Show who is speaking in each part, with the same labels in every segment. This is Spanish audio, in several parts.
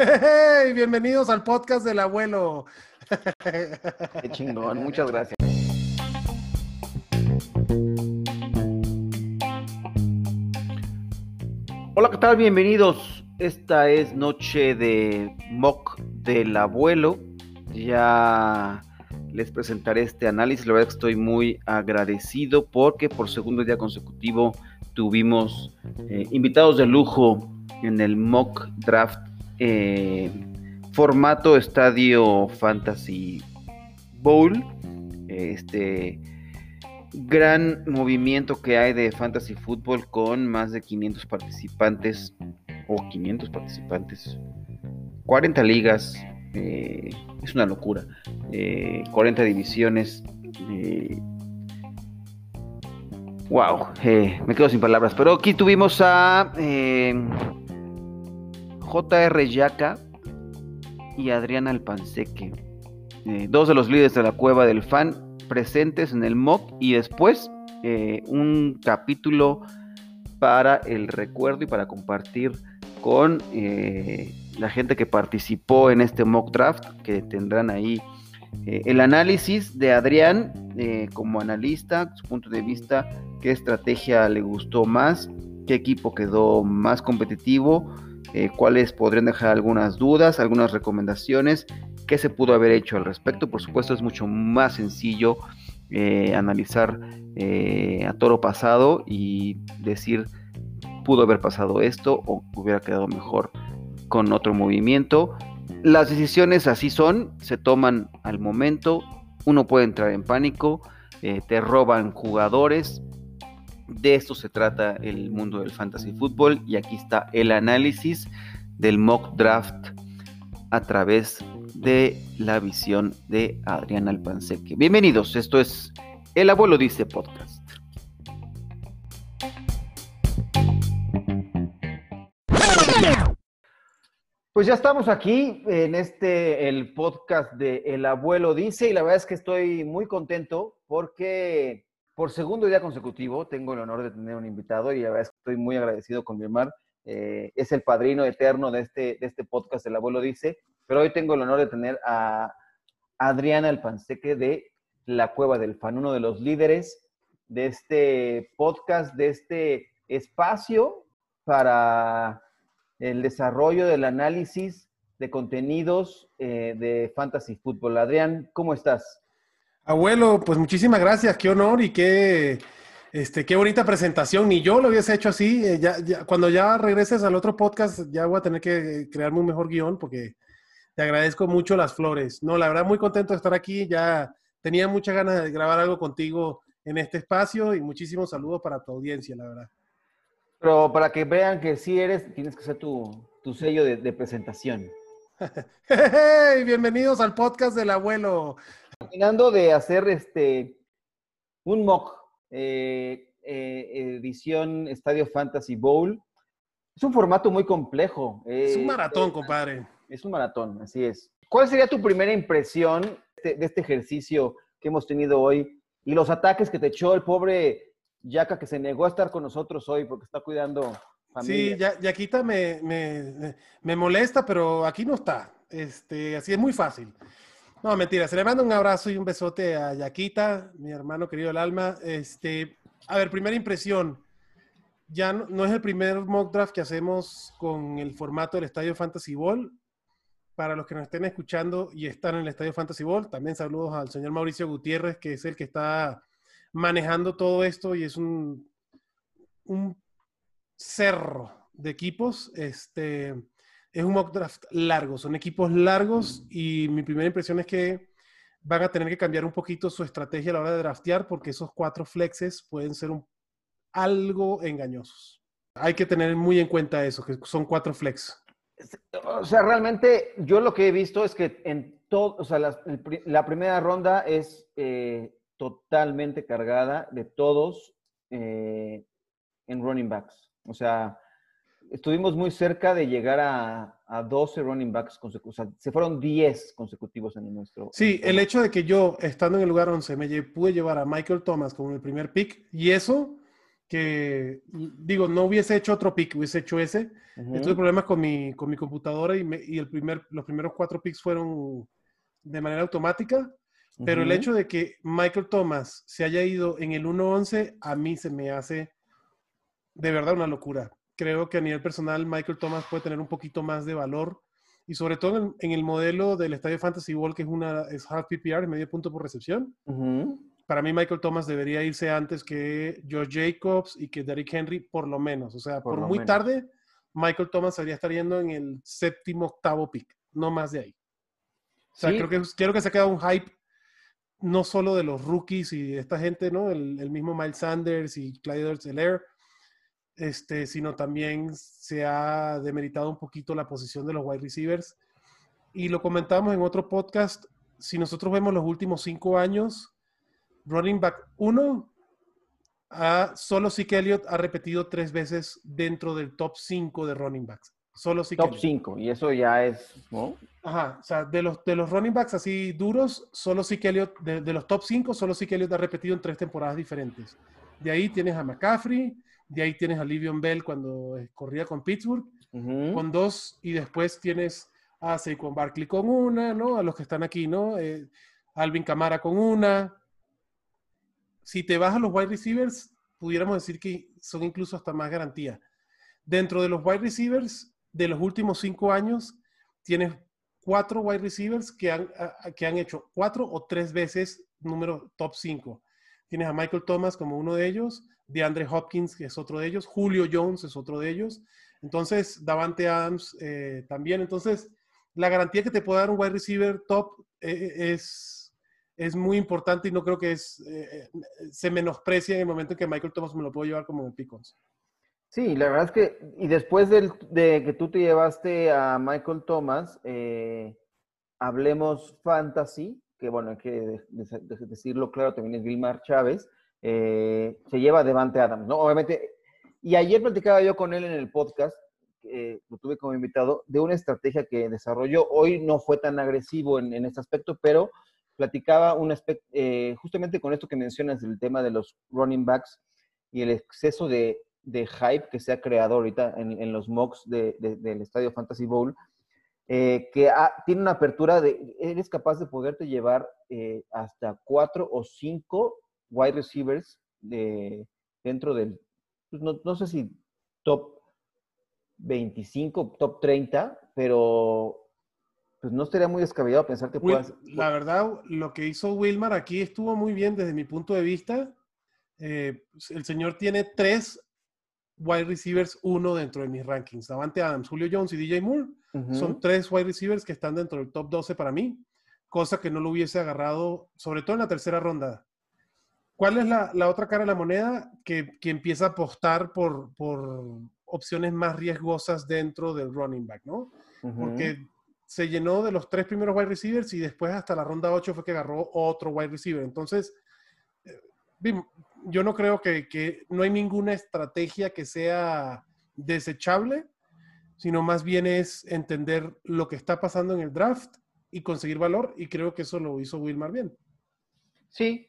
Speaker 1: Hey, bienvenidos al podcast del abuelo.
Speaker 2: Qué chingón, muchas gracias. Hola, ¿qué tal? Bienvenidos. Esta es noche de mock del abuelo. Ya les presentaré este análisis. La verdad es que estoy muy agradecido porque por segundo día consecutivo tuvimos eh, invitados de lujo en el mock draft eh, formato Estadio Fantasy Bowl. Este gran movimiento que hay de fantasy fútbol con más de 500 participantes o 500 participantes, 40 ligas, eh, es una locura, 40 eh, divisiones. wow, me quedo sin palabras, pero aquí tuvimos a J.R. Yaca y Adriana Alpanseque, eh, dos de los líderes de la cueva del fan presentes en el mock y después eh, un capítulo para el recuerdo y para compartir con eh, la gente que participó en este mock draft, que tendrán ahí el análisis de Adrián como analista, su punto de vista, qué estrategia le gustó más, qué equipo quedó más competitivo eh, cuáles podrían dejar algunas dudas, algunas recomendaciones, qué se pudo haber hecho al respecto. Por supuesto es mucho más sencillo eh, analizar eh, a toro pasado y decir pudo haber pasado esto o hubiera quedado mejor con otro movimiento. Las decisiones así son, se toman al momento, uno puede entrar en pánico, te roban jugadores, de esto se trata el mundo del fantasy fútbol y aquí está el análisis del mock draft a través de la visión de Adrián Alpanseque. Bienvenidos, esto es El Abuelo Dice Podcast. Pues ya estamos aquí en este, el podcast de El Abuelo Dice, y la verdad es que estoy muy contento porque por segundo día consecutivo tengo el honor de tener un invitado y estoy muy agradecido con mi hermano. Eh, es el padrino eterno de este, de este podcast, El Abuelo Dice, pero hoy tengo el honor de tener a Adriana Alpanseque de La Cueva del Fan, uno de los líderes de este podcast, de este espacio para el desarrollo del análisis de contenidos eh, de Fantasy Football. Adrián, ¿cómo estás?
Speaker 1: Abuelo, pues muchísimas gracias, qué honor y qué, este, qué bonita presentación. Ni yo lo hubiese hecho así. Eh, ya, cuando ya regreses al otro podcast, ya voy a tener que crearme un mejor guion porque te agradezco mucho las flores. No, la verdad, muy contento de estar aquí. Ya tenía muchas ganas de grabar algo contigo en este espacio y muchísimos saludos para tu audiencia, la verdad.
Speaker 2: Pero para que vean que sí eres, tienes que hacer tu, sello de, de presentación.
Speaker 1: hey, bienvenidos al podcast del abuelo.
Speaker 2: Terminando de hacer este un mock eh, eh, edición Estadio Fantasy Bowl. Es un formato muy complejo.
Speaker 1: es un maratón, compadre.
Speaker 2: Es un maratón, así es. ¿Cuál sería tu primera impresión de, este ejercicio que hemos tenido hoy y los ataques que te echó el pobre Yaka que se negó a estar con nosotros hoy porque está cuidando
Speaker 1: familia? Sí, Yaquita me, me, me molesta, pero aquí no está. Este, así es muy fácil. No, mentira. Se le manda un abrazo y un besote a Yaquita, mi hermano querido del alma. Este, a ver, primera impresión. Ya no, es el primer mock draft que hacemos con el formato del Estadio Fantasy Ball. Para los que nos estén escuchando y están en el Estadio Fantasy Ball, también saludos al señor Mauricio Gutiérrez, que es el que está manejando todo esto y es un, un cerro de equipos. Este, es un mock draft largo, son equipos largos y mi primera impresión es que van a tener que cambiar un poquito su estrategia a la hora de draftear porque esos cuatro flexes pueden ser un, algo engañosos. Hay que tener muy en cuenta eso, que son cuatro flex.
Speaker 2: O sea, realmente yo lo que he visto es que en todo, o sea, la, primera ronda es eh, totalmente cargada de todos eh, en running backs. O sea, estuvimos muy cerca de llegar a, a 12 running backs consecutivos. O sea, se fueron 10 consecutivos en nuestro.
Speaker 1: Sí, el hecho de que yo, estando en el lugar 11, me pude llevar a Michael Thomas como el primer pick, y eso que, digo, no hubiese hecho otro pick, hubiese hecho ese. Tuve problemas con mi, con mi computadora y, y el primer, los primeros cuatro picks fueron de manera automática. Pero el hecho de que Michael Thomas se haya ido en el 1-11, a mí se me hace de verdad una locura. Creo que a nivel personal Michael Thomas puede tener un poquito más de valor y sobre todo en, el modelo del Estadio Fantasy Ball, que es una es half PPR, medio punto por recepción. Para mí Michael Thomas debería irse antes que George Jacobs y que Derrick Henry, por lo menos. O sea, por, muy tarde, Michael Thomas debería estar yendo en el séptimo, octavo pick, no más de ahí. O sea, creo, que, quiero que se quede un hype no solo de los rookies y de esta gente, ¿no? El, mismo Miles Sanders y Clyde Zeller, este, sino también se ha demeritado un poquito la posición de los wide receivers. Y lo comentamos en otro podcast, si nosotros vemos los últimos cinco años, running back 1, solo Zeke Elliott ha repetido tres veces dentro del top 5 de running backs. Solo
Speaker 2: Zeke Top 5, y eso ya es, ¿no?
Speaker 1: Ajá, o sea, de los, de los running backs así duros, solo Zeke Elliott, de, los top 5, solo Zeke Elliott ha repetido en tres temporadas diferentes. De ahí tienes a McCaffrey, de ahí tienes a Livion Bell cuando corría con Pittsburgh, con dos, y después tienes a Saquon Barkley con una, ¿no? A los que están aquí, ¿no? Eh, Alvin Camara con una. Si te vas a los wide receivers, pudiéramos decir que son incluso hasta más garantía. Dentro de los wide receivers de los últimos cinco años, tienes cuatro wide receivers que han, que han hecho cuatro o tres veces número top 5. Tienes a Michael Thomas como uno de ellos, DeAndre Hopkins, que es otro de ellos, Julio Jones es otro de ellos. Entonces, Davante Adams eh, también. Entonces, la garantía que te puede dar un wide receiver top eh, es, es muy importante y no creo que es, eh, se menosprecie en el momento en que Michael Thomas me lo puedo llevar como en Picons.
Speaker 2: Sí, la verdad es que, y después de que tú te llevaste a Michael Thomas, eh, hablemos fantasy, que bueno, hay que decirlo claro, también es Vilmar Chávez, eh, se lleva Devante Adams, ¿no? Obviamente, y ayer platicaba yo con él en el podcast, lo tuve como invitado, de una estrategia que desarrolló. Hoy no fue tan agresivo en, este aspecto, pero platicaba un aspecto, eh, justamente con esto que mencionas del tema de los running backs y el exceso de de hype que se ha creado ahorita en, los mocks del Estadio Fantasy Bowl, eh, que tiene una apertura de, eres capaz de poderte llevar eh, hasta cuatro o cinco wide receivers de, dentro del, pues, no, sé si top 25, top 30, pero pues no estaría muy descabellado pensar que puedas...
Speaker 1: La verdad, lo que hizo Wilmar aquí estuvo muy bien desde mi punto de vista. Eh, el señor tiene tres wide receivers uno dentro de mis rankings. Davante Adams, Julio Jones y DJ Moore son tres wide receivers que están dentro del top 12 para mí, cosa que no lo hubiese agarrado, sobre todo en la tercera ronda. ¿Cuál es la, otra cara de la moneda? Que, empieza a apostar por, por, opciones más riesgosas dentro del running back, ¿no? Porque se llenó de los tres primeros wide receivers y después hasta la ronda 8 fue que agarró otro wide receiver. Entonces, eh, yo no creo que, no hay ninguna estrategia que sea desechable, sino más bien es entender lo que está pasando en el draft y conseguir valor, y creo que eso lo hizo Wilmar bien.
Speaker 2: Sí,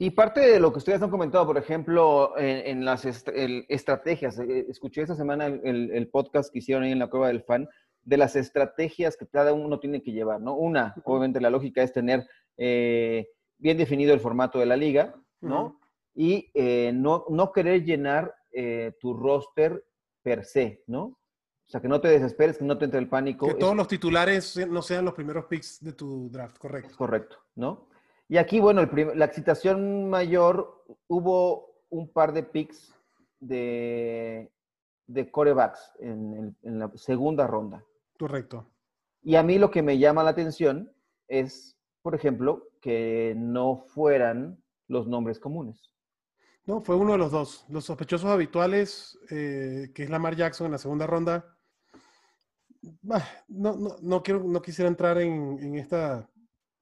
Speaker 2: y parte de lo que ustedes han comentado, por ejemplo, en, las estrategias, eh, escuché esta semana el, podcast que hicieron ahí en la cueva del fan, de las estrategias que cada uno tiene que llevar, ¿no? Una, obviamente la lógica es tener eh, bien definido el formato de la liga, ¿no? y eh, no, no, querer llenar eh, tu roster per se, ¿no? O sea, que no te desesperes, que no te entre el pánico.
Speaker 1: Que todos los titulares no sean los primeros picks de tu draft, correcto.
Speaker 2: Correcto, ¿no? Y aquí, bueno, la excitación mayor, hubo un par de picks de, de corebacks en, en la segunda ronda.
Speaker 1: Correcto.
Speaker 2: Y a mí lo que me llama la atención es, por ejemplo, que no fueran los nombres comunes.
Speaker 1: No, fue uno de los dos. Los sospechosos habituales, eh, que es Lamar Jackson en la segunda ronda. no, no, quiero, no quisiera entrar en, esta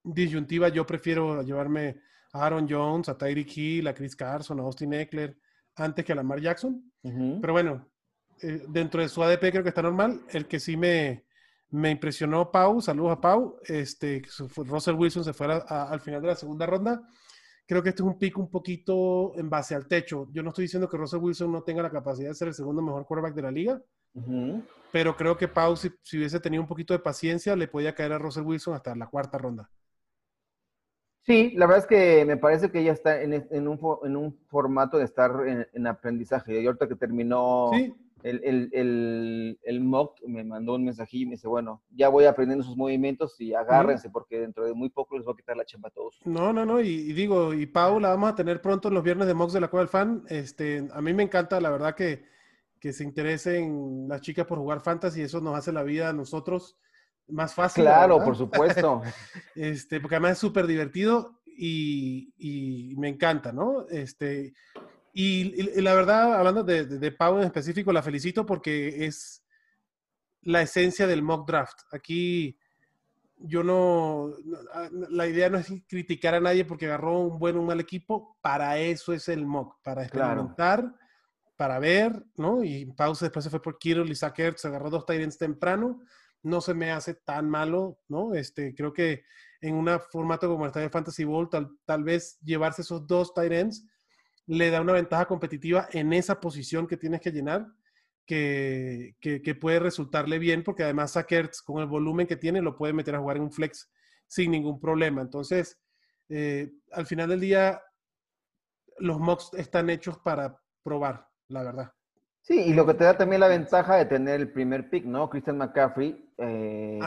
Speaker 1: disyuntiva. Yo prefiero llevarme a Aaron Jones, a Tyreek Hill, a Chris Carson, a Austin Eckler, antes que a Lamar Jackson. Pero bueno, eh, dentro de su ADP creo que está normal. El que sí me, me impresionó Pau, saludos a Pau, este, Russell Wilson se fuera al final de la segunda ronda creo que este es un pick un poquito en base al techo. Yo no estoy diciendo que Russell Wilson no tenga la capacidad de ser el segundo mejor quarterback de la liga, pero creo que Pau, si, hubiese tenido un poquito de paciencia, le podía caer a Russell Wilson hasta la cuarta ronda.
Speaker 2: Sí, la verdad es que me parece que ella está en, un, formato de estar en, aprendizaje. Y ahorita que terminó el, el, mock, me mandó un mensajillo y me dice, bueno, ya voy aprendiendo sus movimientos y agárrense porque dentro de muy poco les voy a quitar la chamba a todos.
Speaker 1: No, no, no, y, digo, y Pau la vamos a tener pronto en los viernes de mocks de la Cueva del Fan. Este, a mí me encanta, la verdad, que, que se interesen las chicas por jugar fantasy, eso nos hace la vida a nosotros más fácil.
Speaker 2: Claro, por supuesto.
Speaker 1: este, porque además es súper divertido y, me encanta, ¿no? Este, y, la verdad, hablando de, de, Pau en específico, la felicito porque es la esencia del mock draft. Aquí yo no, ah, la idea no es criticar a nadie porque agarró un buen o un mal equipo, para eso es el mock, para experimentar, para ver, ¿no? Y Pau después se fue por Kirill y se agarró dos Tyrants temprano no se me hace tan malo, ¿no? Este, creo que en un formato como el de Fantasy Bowl, tal, vez llevarse esos dos tight ends le da una ventaja competitiva en esa posición que tienes que llenar, que, puede resultarle bien, porque además Sackers, con el volumen que tiene, lo puede meter a jugar en un flex sin ningún problema. Entonces, eh, al final del día, los mocks están hechos para probar, la verdad.
Speaker 2: Sí, y lo que te da también la ventaja de tener el primer pick, ¿no? Christian McCaffrey, eh,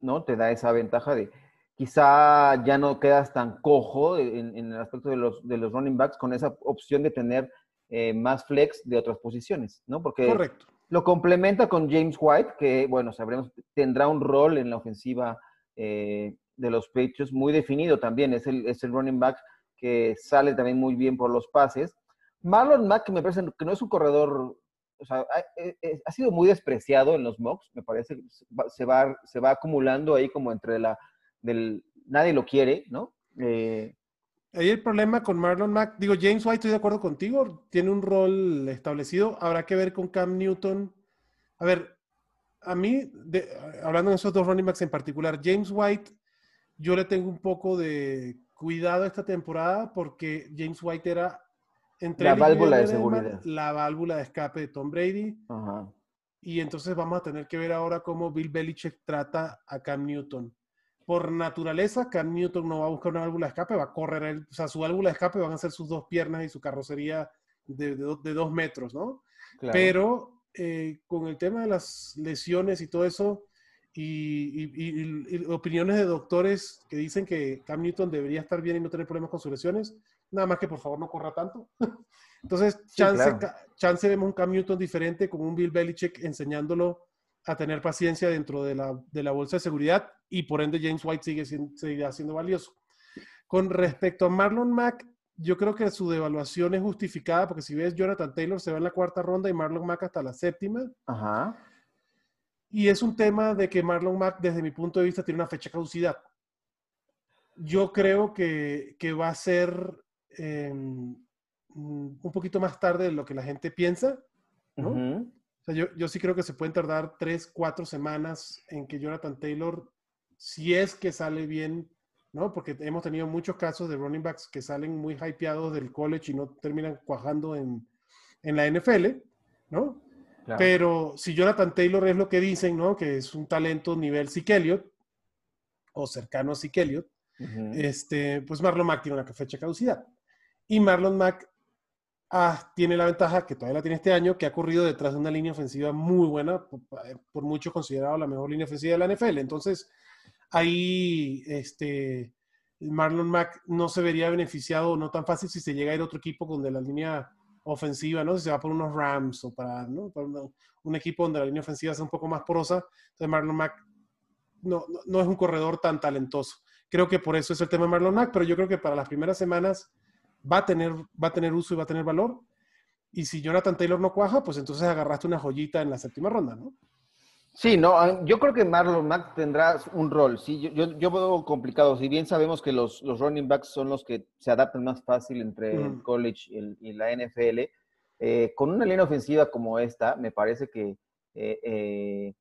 Speaker 2: ¿no? Te da esa ventaja de quizá ya no quedas tan cojo en, el aspecto de los, de los running backs con esa opción de tener eh, más flex de otras posiciones, ¿no? Porque
Speaker 1: Correcto.
Speaker 2: lo complementa con James White, que, bueno, sabremos, tendrá un rol en la ofensiva eh, de los Patriots muy definido también. Es el, es el running back que sale también muy bien por los pases. Marlon Mack, que me parece que no es un corredor eh, eh, ha, sido muy despreciado en los mocks, me parece, se va, se va acumulando ahí como entre la, del, nadie lo quiere, ¿no?
Speaker 1: Eh, ahí el problema con Marlon Mack, digo, James White, estoy de acuerdo contigo, tiene un rol establecido, habrá que ver con Cam Newton. A ver, a mí, hablando de esos dos running backs en particular, James White, yo le tengo un poco de cuidado esta temporada porque James White era
Speaker 2: la válvula de seguridad.
Speaker 1: La válvula de escape de Tom Brady. Y entonces vamos a tener que ver ahora cómo Bill Belichick trata a Cam Newton. Por naturaleza, Cam Newton no va a buscar una válvula de escape, va a correr, o sea, su válvula de escape van a ser sus dos piernas y su carrocería de, dos metros, ¿no? Pero eh, con el tema de las lesiones y todo eso, y, opiniones de doctores que dicen que Cam Newton debería estar bien y no tener problemas con sus lesiones, nada más que por favor no corra tanto. Entonces, chance, chance vemos un Cam Newton diferente con un Bill Belichick enseñándolo a tener paciencia dentro de la, de la bolsa de seguridad y por ende James White sigue siendo, siendo valioso. Con respecto a Marlon Mack, yo creo que su devaluación es justificada porque si ves Jonathan Taylor se va en la cuarta ronda y Marlon Mack hasta la séptima.
Speaker 2: Ajá.
Speaker 1: Y es un tema de que Marlon Mack, desde mi punto de vista, tiene una fecha caducidad. Yo creo que, que va a ser Em, mm, un poquito más tarde de lo que la gente piensa, ¿no? yo, yo, sí creo que se pueden tardar tres, cuatro semanas en que Jonathan Taylor, si es que sale bien, ¿no? Porque hemos tenido muchos casos de running backs que salen muy hypeados del college y no terminan cuajando en, en la NFL, ¿no? Pero si Jonathan Taylor es lo que dicen, ¿no? Que es un talento nivel Zeke o cercano a Zeke este, pues Marlon Mack tiene una fecha caducidad. Y Marlon Mack ah, tiene la ventaja, que todavía la tiene este año, que ha corrido detrás de una línea ofensiva muy buena, por, mucho considerado la mejor línea ofensiva de la NFL. Entonces, ahí este, Marlon Mack no se vería beneficiado no tan fácil si se llega a ir a otro equipo donde la línea ofensiva, ¿no? Si se va por unos Rams o para, un equipo donde la línea ofensiva sea un poco más porosa, entonces Marlon Mack no, no, es un corredor tan talentoso. Creo que por eso es el tema de Marlon Mack, pero yo creo que para las primeras semanas va a tener, va a tener uso y va a tener valor. Y si Jonathan Taylor no cuaja, pues entonces agarraste una joyita en la séptima ronda, ¿no?
Speaker 2: Sí, no, ah, yo creo que Marlon Mack tendrá un rol. Sí, yo, yo, veo complicado. Si bien sabemos que los, los, running backs son los que se adaptan más fácil entre el college y, la NFL, eh, con una línea ofensiva como esta, me parece que, eh, eh,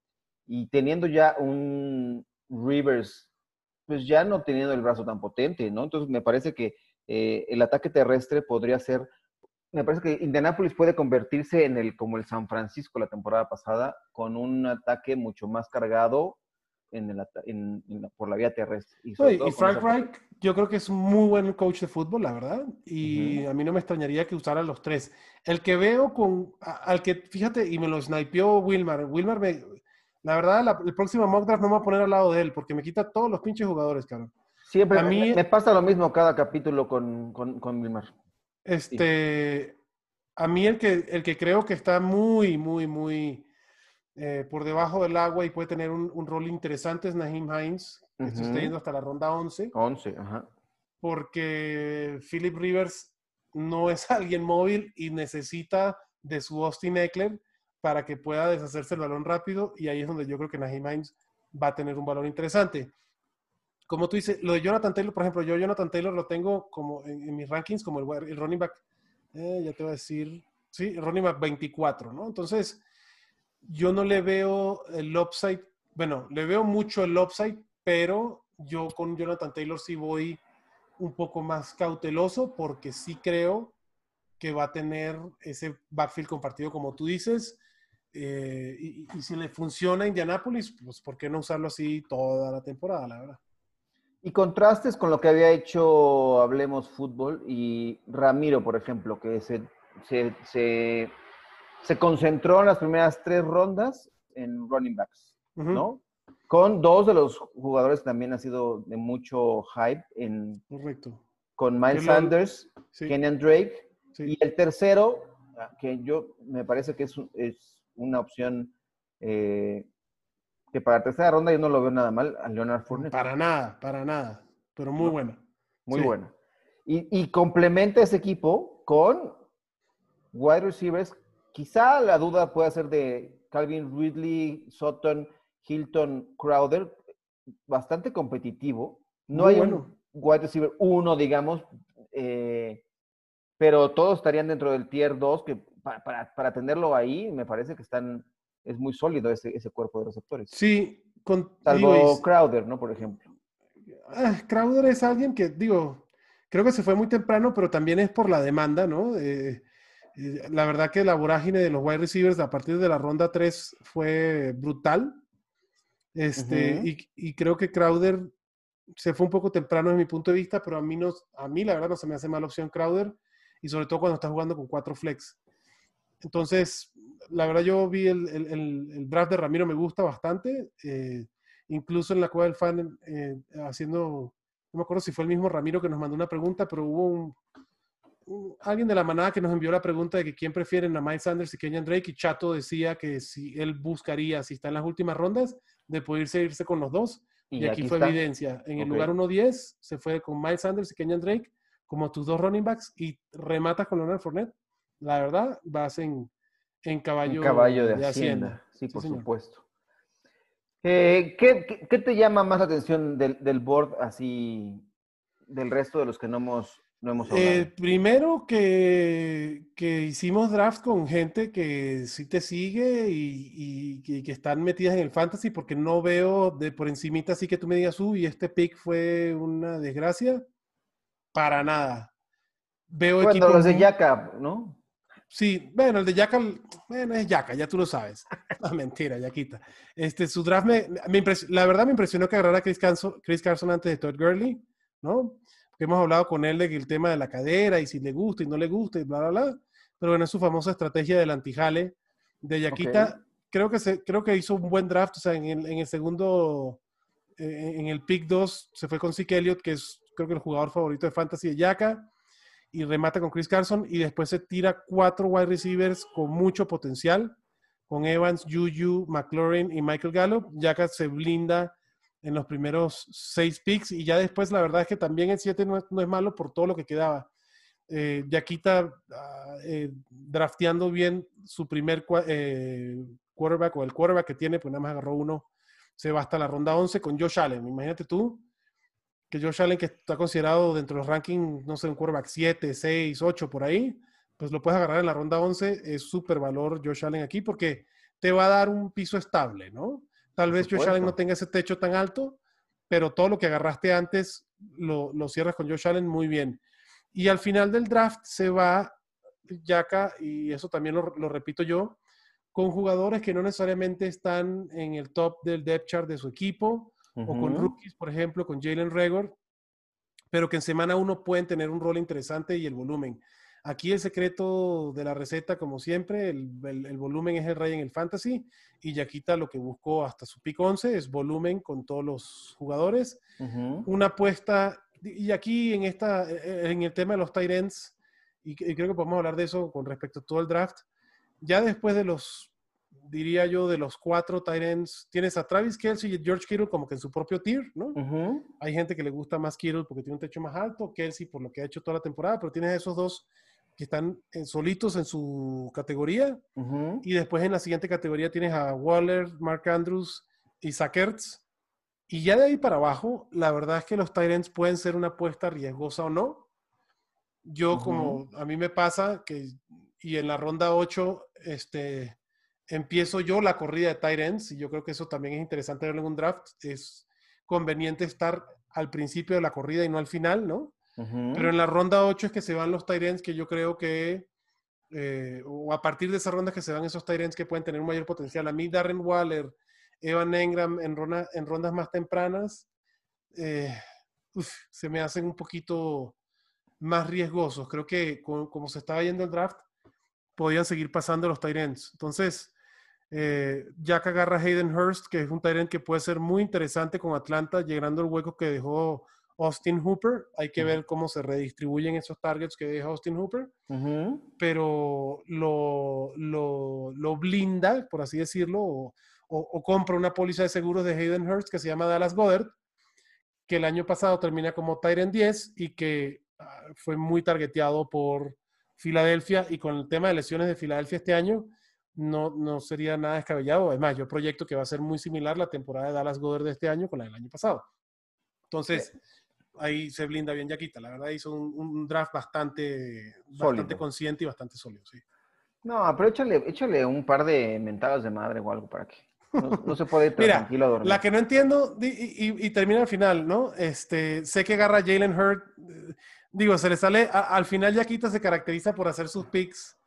Speaker 2: y teniendo ya un Rivers, pues ya no teniendo el brazo tan potente, ¿no? Entonces me parece que eh, el ataque terrestre podría ser, me parece que Indianapolis puede convertirse en el como el San Francisco la temporada pasada, con un ataque mucho más cargado en el, en, por la vía terrestre.
Speaker 1: Y, Frank Reich, yo creo que es un muy buen coach de fútbol, la verdad. Y a mí no me extrañaría que usara los tres. El que veo con, al que, fíjate, y me lo snipeó Wilmar. Wilmar, me, la verdad, el próximo mock draft no me va a poner al lado de él, porque me quita todos los pinches jugadores, cabrón.
Speaker 2: Siempre a mí, me pasa lo mismo cada capítulo con, con, con.
Speaker 1: Este, a mí el que, el que creo que está muy, muy, muy eh, por debajo del agua y puede tener un, rol interesante es Naheem Hines, que se está yendo hasta la ronda 11.
Speaker 2: 11, ajá.
Speaker 1: Porque Philip Rivers no es alguien móvil y necesita de su Austin Eckler para que pueda deshacerse el balón rápido y ahí es donde yo creo que Naheem Hines va a tener un valor interesante. Como tú dices, lo de Jonathan Taylor, por ejemplo, yo Jonathan Taylor lo tengo como en, mis rankings como el, el running back, eh, ya te voy a decir, sí, el running back 24, ¿no? Entonces, yo no le veo el upside, bueno, le veo mucho el upside, pero yo con Jonathan Taylor sí voy un poco más cauteloso porque sí creo que va a tener ese backfield compartido como tú dices. Eh, y, si le funciona a Indianapolis, pues ¿por qué no usarlo así toda la temporada, la verdad?
Speaker 2: Y contrastes con lo que había hecho Hablemos Fútbol y Ramiro, por ejemplo, que se, se se concentró en las primeras tres rondas en running backs, ¿no? Con dos de los jugadores que también han sido de mucho hype en...
Speaker 1: Correcto.
Speaker 2: Con Miles Sanders, Kenyan Drake. Y el tercero, que yo me parece que es, es una opción eh, que para la tercera ronda yo no lo veo nada mal, a Leonard Fournette.
Speaker 1: Para nada, para nada. Pero muy buena.
Speaker 2: Muy buena. Y, y complementa ese equipo con wide receivers Quizá la duda pueda ser de Calvin Ridley, Sutton, Hilton, Crowder, bastante competitivo. No hay un wide receiver uno, digamos, eh, pero todos estarían dentro del tier 2, que para, para, tenerlo ahí me parece que están, es muy sólido ese, ese cuerpo de receptores.
Speaker 1: Sí,
Speaker 2: con, salvo Crowder, ¿no? Por ejemplo.
Speaker 1: Ah, Crowder es alguien que, digo, creo que se fue muy temprano, pero también es por la demanda, ¿no? la verdad que la vorágine de los wide receivers a partir de la ronda 3 fue brutal. Este, y, creo que Crowder se fue un poco temprano desde mi punto de vista, pero a mí, no, a mí la verdad no se me hace mala opción Crowder, y sobre todo cuando está jugando con cuatro flex. Entonces, la verdad yo vi el, draft de Ramiro, me gusta bastante. Eh, incluso en la cueva del fan, eh, haciendo, no me acuerdo si fue el mismo Ramiro que nos mandó una pregunta, pero hubo un, alguien de la manada que nos envió la pregunta de que quién prefieren a Miles Sanders y Kenyan Drake y Chato decía que si él buscaría, si está en las últimas rondas, de poder irse con los dos. Y, aquí, fue evidencia. En el lugar 1-10 se fue con Miles Sanders y Kenyan Drake como tus dos running backs y rematas con Leonard Fournette. La verdad, vas en, en caballo,
Speaker 2: caballo de, hacienda. Sí, por supuesto. Eh, ¿qué, qué, te llama más la atención del, del board así del resto de los que no hemos
Speaker 1: eh, primero que, hicimos draft con gente que sí te sigue y, que están metidas en el fantasy porque no veo de por encimita así que tú me digas, uy, este pick fue una desgracia. Para nada.
Speaker 2: Veo bueno, los de Yaka, ¿no?
Speaker 1: Sí, bueno, el de Yaka, bueno, es Yaka, ya tú lo sabes. Ah, mentira, Yaquita. Este, su draft me, la verdad me impresionó que agarrara a Chris Chris Carson antes de Todd Gurley, ¿no? hemos hablado con él de que el tema de la cadera y si le gusta y no le gusta y bla, bla, bla. Pero bueno, es su famosa estrategia del antijale de Yaquita. Creo, que se, creo que hizo un buen draft. O sea, en el, en el segundo, eh, en el pick 2, se fue con Zeke Elliott, que es creo que el jugador favorito de Fantasy de Yaka. Y remata con Chris Carson. Y después se tira cuatro wide receivers con mucho potencial. Con Evans, Juju, McLaurin y Michael Gallup. Yaka se blinda en los primeros seis picks y ya después la verdad es que también el 7 no, es, malo por todo lo que quedaba. Eh, Yaquita eh, drafteando bien su primer eh, quarterback o el quarterback que tiene, pues nada más agarró uno, se va hasta la ronda 11 con Josh Allen. Imagínate tú que Josh Allen que está considerado dentro de los rankings, no sé, un quarterback 7, 6, 8 por ahí, pues lo puedes agarrar en la ronda 11, es súper valor Josh Allen aquí porque te va a dar un piso estable, ¿no? Tal vez Josh Allen no tenga ese techo tan alto, pero todo lo que agarraste antes lo, lo cierras con Josh Allen muy bien. Y al final del draft se va Yaka, y eso también lo, lo repito yo, con jugadores que no necesariamente están en el top del depth chart de su equipo, o con rookies, por ejemplo, con Jalen Regor, pero que en semana uno pueden tener un rol interesante y el volumen. Aquí el secreto de la receta, como siempre, el, volumen es el rey en el fantasy y Yaquita lo que buscó hasta su pick 11 es volumen con todos los jugadores. Una apuesta, y aquí en, esta, en el tema de los tight ends, y, creo que podemos hablar de eso con respecto a todo el draft, ya después de los, diría yo, de los cuatro tight ends, tienes a Travis Kelsey y George Kittle como que en su propio tier, ¿no? Hay gente que le gusta más Kittle porque tiene un techo más alto, Kelsey por lo que ha hecho toda la temporada, pero tienes esos dos que están eh, solitos en su categoría. Y después en la siguiente categoría tienes a Waller, Mark Andrews y Sackerts. Y ya de ahí para abajo, la verdad es que los Tyrants pueden ser una apuesta riesgosa o no. Yo, como a mí me pasa que, y en la ronda 8, este, empiezo yo la corrida de Tyrants, y yo creo que eso también es interesante verlo en un draft. Es conveniente estar al principio de la corrida y no al final, ¿no? Pero en la ronda 8 es que se van los Tyrants que yo creo que, eh, o a partir de esa ronda que se van esos Tyrants que pueden tener un mayor potencial. A mí, Darren Waller, Evan Engram en, en rondas más tempranas, eh, se me hacen un poquito más riesgosos. Creo que como se estaba yendo el draft, podían seguir pasando los Tyrants. Entonces, eh, Jack agarra Hayden Hurst, que es un Tyrant que puede ser muy interesante con Atlanta, llegando al hueco que dejó Austin Hooper. Hay que ver cómo se redistribuyen esos targets que deja Austin Hooper, pero lo, lo, blinda, por así decirlo, o, compra una póliza de seguros de Hayden Hurst que se llama Dallas Goddard, que el año pasado termina como Tyrant 10 y que ah, fue muy targeteado por Filadelfia y con el tema de lesiones de Filadelfia este año. No, no sería nada descabellado. Además, yo proyecto que va a ser muy similar la temporada de Dallas Goddard de este año con la del año pasado. Entonces, ahí se blinda bien Yaquita. La verdad hizo un, draft bastante, bastante consciente y bastante sólido, sí.
Speaker 2: No, pero échale, un par de mentadas de madre o algo para que no, se puede ir tranquilo a dormir.
Speaker 1: La que no entiendo, y, termina al final, ¿no? Este, sé que agarra Jalen Hurt. Digo, se le sale. al final, Yaquita se caracteriza por hacer sus picks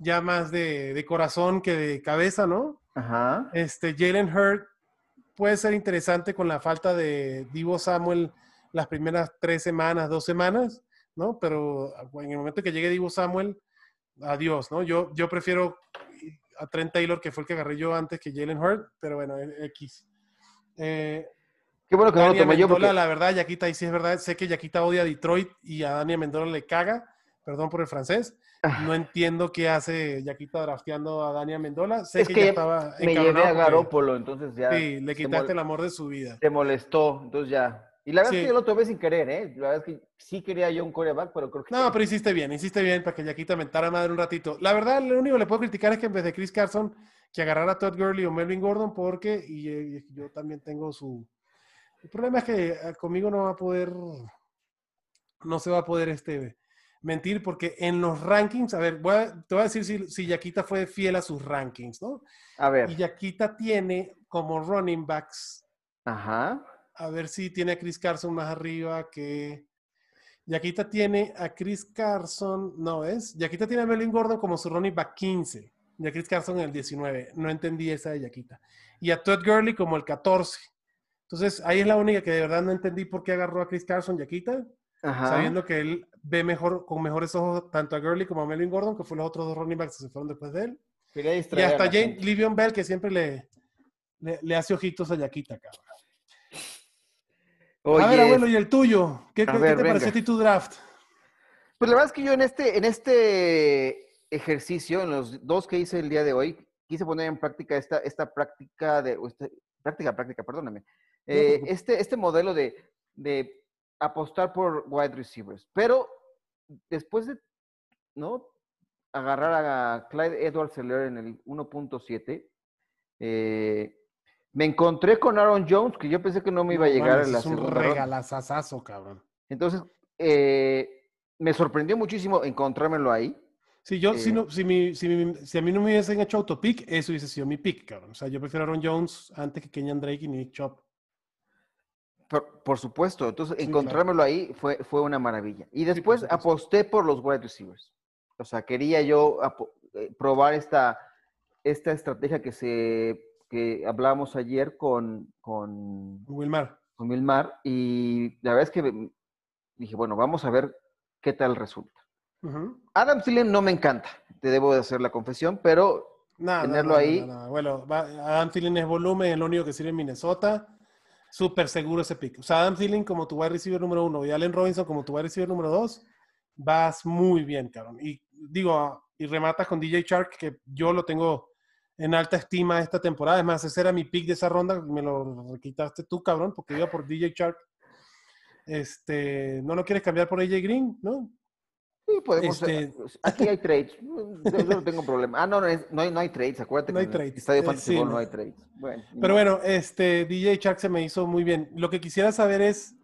Speaker 1: ya más de, de corazón que de cabeza, ¿no? Ajá. Este, Jalen Hurt puede ser interesante con la falta de Divo Samuel las primeras tres semanas, dos semanas, ¿no? Pero en el momento que llegue Divo Samuel, adiós, ¿no? Yo, yo prefiero a Trent Taylor, que fue el que agarré yo antes que Jalen Hurt, pero bueno, X. Eh,
Speaker 2: Qué bueno que no lo tomé yo
Speaker 1: porque... La verdad, Yaquita, y sí es verdad, sé que Yaquita odia a Detroit y a Dani Mendola le caga, perdón por el francés. Ah. No entiendo qué hace Yaquita drafteando a Dani Mendola. Sé que, ya estaba
Speaker 2: me llevé a Garópolo, entonces ya.
Speaker 1: Sí, le quitaste el amor de su vida.
Speaker 2: Te molestó, entonces ya. Y la verdad es que yo lo tomé sin querer, ¿eh? La verdad es que sí quería yo un coreback, pero creo que...
Speaker 1: No, pero hiciste bien, hiciste bien para que Yaquita mentara madre un ratito. La verdad, lo único que le puedo criticar es que en vez de Chris Carson, que agarrara a Todd Gurley o Melvin Gordon, porque, y, yo también tengo su... El problema es que eh, conmigo no va a poder, no se va a poder este, mentir, porque en los rankings, a ver, te voy a decir si, si Yaquita fue fiel a sus rankings, ¿no?
Speaker 2: A ver.
Speaker 1: Y Yaquita tiene como running backs.
Speaker 2: Ajá
Speaker 1: a ver si tiene a Chris Carson más arriba que. Yaquita tiene a Chris Carson, no es. Yaquita tiene a Melvin Gordon como su running back 15 y a Chris Carson en el 19. No entendí esa de Yaquita. Y a Todd Gurley como el 14. Entonces, ahí es la única que de verdad no entendí por qué agarró a Chris Carson Yaquita. Sabiendo que él ve mejor, con mejores ojos tanto a Gurley como a Melvin Gordon, que fue los otros dos running backs que se fueron después de él. Y hasta Jane Livion Bell, que siempre le, le hace ojitos a Yaquita, cabrón a ver, abuelo, ¿y el tuyo? ¿Qué, te pareció a ti tu draft?
Speaker 2: Pues la verdad es que yo en este, en este ejercicio, en los dos que hice el día de hoy, quise poner en práctica esta, esta práctica de, este, práctica, práctica, perdóname, eh, este, este modelo de, de apostar por wide receivers. Pero después de, ¿no? Agarrar a Clyde Edwards Seller en el 1.7, eh, me encontré con Aaron Jones, que yo pensé que no me iba a llegar a la
Speaker 1: es un regalazazazo, cabrón.
Speaker 2: Entonces, eh, me sorprendió muchísimo encontrármelo ahí.
Speaker 1: Sí, yo, si, eh, no, si, mi, si, a mí no me hubiesen hecho autopick, eso hubiese sido mi pick, cabrón. O sea, yo prefiero a Aaron Jones antes que Kenyan Drake y Nick Chop.
Speaker 2: Por, supuesto, entonces encontrármelo ahí fue, fue una maravilla. Y después aposté por los wide receivers. O sea, quería yo eh, probar esta, esta estrategia que se que hablábamos ayer con, con
Speaker 1: Wilmar.
Speaker 2: Con Wilmar. Y la verdad es que dije, bueno, vamos a ver qué tal resulta. Adam Thielen no me encanta, te debo de hacer la confesión, pero tenerlo ahí.
Speaker 1: bueno, Adam Thielen es volumen, es lo único que sirve en Minnesota. Súper seguro ese pick. O sea, Adam Thielen como tu wide receiver número uno y Allen Robinson como tu wide receiver número dos, vas muy bien, cabrón. Y digo, y rematas con DJ Shark, que yo lo tengo en alta estima esta temporada. Es más, ese era mi pick de esa ronda, me lo quitaste tú, cabrón, porque iba por DJ Shark. Este, no lo quieres cambiar por AJ Green, ¿no?
Speaker 2: Sí, podemos. Este... Aquí hay trades. Yo no tengo problema. Ah, no, no, hay, no hay trades. Acuérdate
Speaker 1: no hay trades.
Speaker 2: Estadio Fantasy no. no hay trades.
Speaker 1: Bueno, Pero bueno, este DJ Shark se me hizo muy bien. Lo que quisiera saber es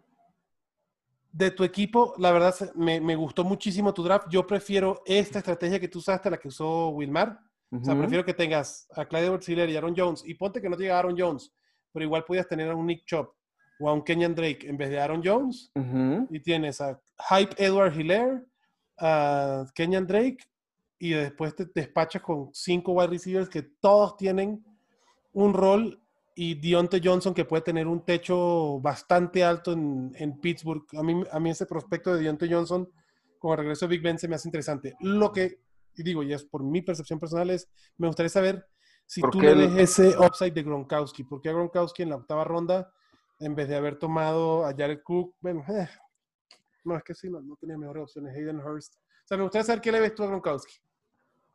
Speaker 1: de tu equipo. La verdad, me, me gustó muchísimo tu draft. Yo prefiero esta estrategia que tú usaste, la que usó Wilmar. O sea, prefiero que tengas a Clyde edwards y Aaron Jones. Y ponte que no te llega Aaron Jones, pero igual podías tener a un Nick Chop o a un Kenyan Drake en vez de Aaron Jones. Y tienes a Hype Edward Hilaire, a Kenyan Drake, y después te despachas con cinco wide receivers que todos tienen un rol y Dionte Johnson que puede tener un techo bastante alto en, en, Pittsburgh. A mí, a mí ese prospecto de Dionte Johnson con el regreso de Big Ben se me hace interesante. Lo que, digo, y es por mi percepción personal, es, me gustaría saber si tú le ves ese upside de Gronkowski. porque a Gronkowski en la octava ronda en vez de haber tomado a Jared Cook, bueno, eh, no, es que sí, no, tenía mejores opciones. Hayden Hurst. O sea, me gustaría saber qué le ves tú a Gronkowski.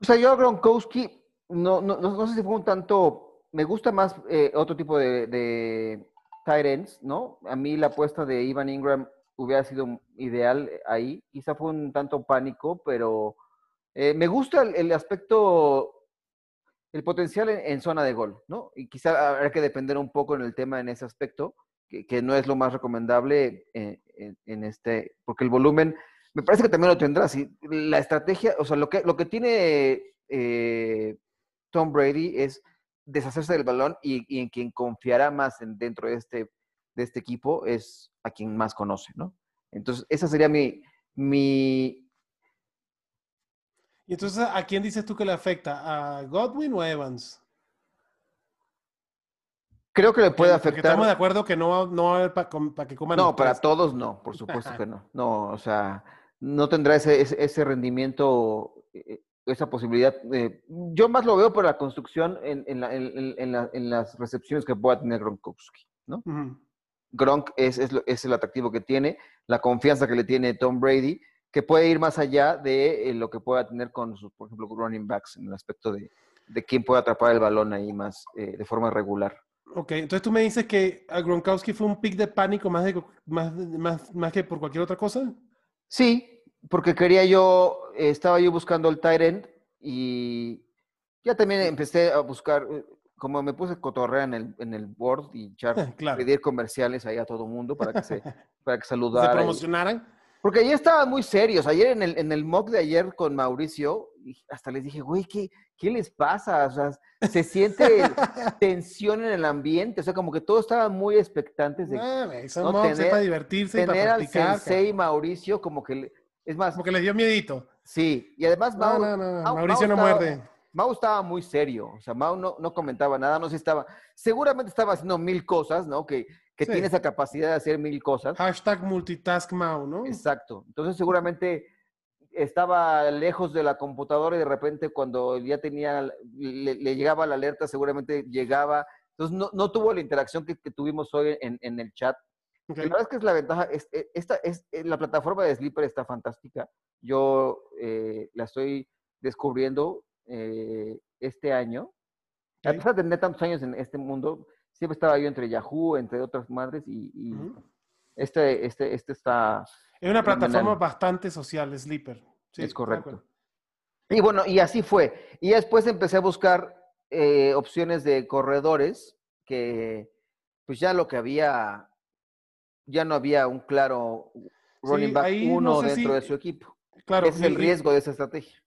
Speaker 2: O sea, yo a Gronkowski, no, no, no, sé si fue un tanto, me gusta más eh, otro tipo de, de tight ends, ¿no? A mí la apuesta de Ivan Ingram hubiera sido ideal ahí. Quizá fue un tanto pánico, pero eh, me gusta el, aspecto, el potencial en, en, zona de gol, ¿no? Y quizá habrá que depender un poco en el tema en ese aspecto que, no es lo más recomendable eh, en, este, porque el volumen, me parece que también lo tendrá. Si la estrategia, o sea, lo que, lo que tiene eh, Tom Brady es deshacerse del balón y, en quien confiará más en, dentro de este, de este equipo es a quien más conoce, ¿no? Entonces, esa sería mi, mi...
Speaker 1: ¿Y entonces a quién dices tú que le afecta? ¿A Godwin o a Evans?
Speaker 2: Creo que le puede afectar.
Speaker 1: estamos de acuerdo que no, no para que coman.
Speaker 2: No, para todos no, por supuesto que no. No, o sea, no tendrá ese, ese, rendimiento, eh, esa posibilidad. yo más lo veo por la construcción en, en, la, en, la, en, las recepciones que pueda tener Gronkowski, ¿no? Gronk es, es, es, el atractivo que tiene, la confianza que le tiene Tom Brady, que puede ir más allá de eh, lo que pueda tener con sus, por ejemplo, running backs en el aspecto de, de quién puede atrapar el balón ahí más eh, de forma regular.
Speaker 1: Ok, entonces tú me dices que a Gronkowski fue un pick de pánico más, de, más, más, más que por cualquier otra cosa.
Speaker 2: Sí, porque quería yo, estaba yo buscando el tight y ya también empecé a buscar, como me puse cotorrea en el, en el board y echar, pedir comerciales ahí a todo mundo para que se, para que saludaran.
Speaker 1: ¿Se promocionaran?
Speaker 2: Porque ayer estaban muy serios. Ayer en el, en el mock de ayer con Mauricio, hasta les dije, güey, ¿qué, ¿qué les pasa? O sea, se siente tensión en el ambiente. O sea, como que todos estaban muy expectantes de
Speaker 1: ah, ¿no? tener, para divertirse
Speaker 2: tener
Speaker 1: para practicar,
Speaker 2: al sensei Mauricio como que... es más...
Speaker 1: Como que les dio miedito.
Speaker 2: Sí, y además
Speaker 1: Mau, no, no, no. Mauricio no muerde.
Speaker 2: Mau estaba muy serio, o sea, Mau no, no comentaba nada, no sé, estaba, seguramente estaba haciendo mil cosas, ¿no? Que, que tiene esa capacidad de hacer mil cosas.
Speaker 1: Hashtag multitask Mau, ¿no?
Speaker 2: Exacto. Entonces seguramente estaba lejos de la computadora y de repente cuando ya tenía, le, llegaba la alerta, seguramente llegaba. Entonces no, no tuvo la interacción que, tuvimos hoy en, en, el chat. La verdad es que es la ventaja, es, e, esta, es, eh, la plataforma de Sleeper está fantástica. Yo eh, la estoy descubriendo eh, este año. A pesar de tener tantos años en este mundo, siempre estaba yo entre Yahoo, entre otras madres, y, este, este, este está...
Speaker 1: Es una plataforma bastante social, Sleeper.
Speaker 2: Sí, es correcto. Y bueno, y así fue. Y después empecé a buscar eh, opciones de corredores que, pues ya lo que había, ya no había un claro running back uno dentro de su equipo. Claro. Es el riesgo de esa estrategia.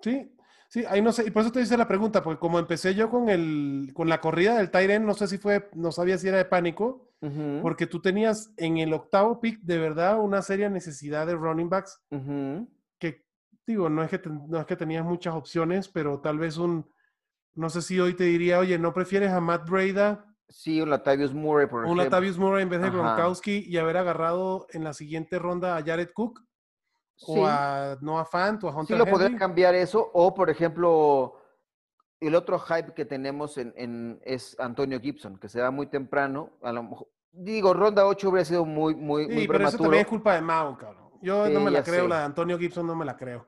Speaker 1: Sí, Sí, ahí no sé, y por eso te hice la pregunta, porque como empecé yo con el, con la corrida del Tyren, no sé si fue, no sabía si era de pánico, porque tú tenías en el octavo pick de verdad una seria necesidad de running backs que, digo, no es que, no es que tenías muchas opciones, pero tal vez un, no sé si hoy te diría, oye, ¿no prefieres a Matt Breda
Speaker 2: Sí, un Latavius Murray, por
Speaker 1: o un
Speaker 2: ejemplo.
Speaker 1: Latavius Murray en vez de. Gronkowski y haber agarrado en la siguiente ronda a Jared Cook
Speaker 2: Sí,
Speaker 1: o a Noah Fant o a
Speaker 2: sí
Speaker 1: Hunter
Speaker 2: lo podría
Speaker 1: Henry?
Speaker 2: cambiar eso. O, por ejemplo, el otro hype que tenemos en, en- es Antonio Gibson, que se da muy temprano. A lo mejor, digo, ronda 8 hubiera sido muy, muy, muy
Speaker 1: Sí, pero eso también es culpa de Mao, cabrón. Yo no
Speaker 2: Sí,
Speaker 1: me la creo,
Speaker 2: sé.
Speaker 1: la de Antonio Gibson no me la creo.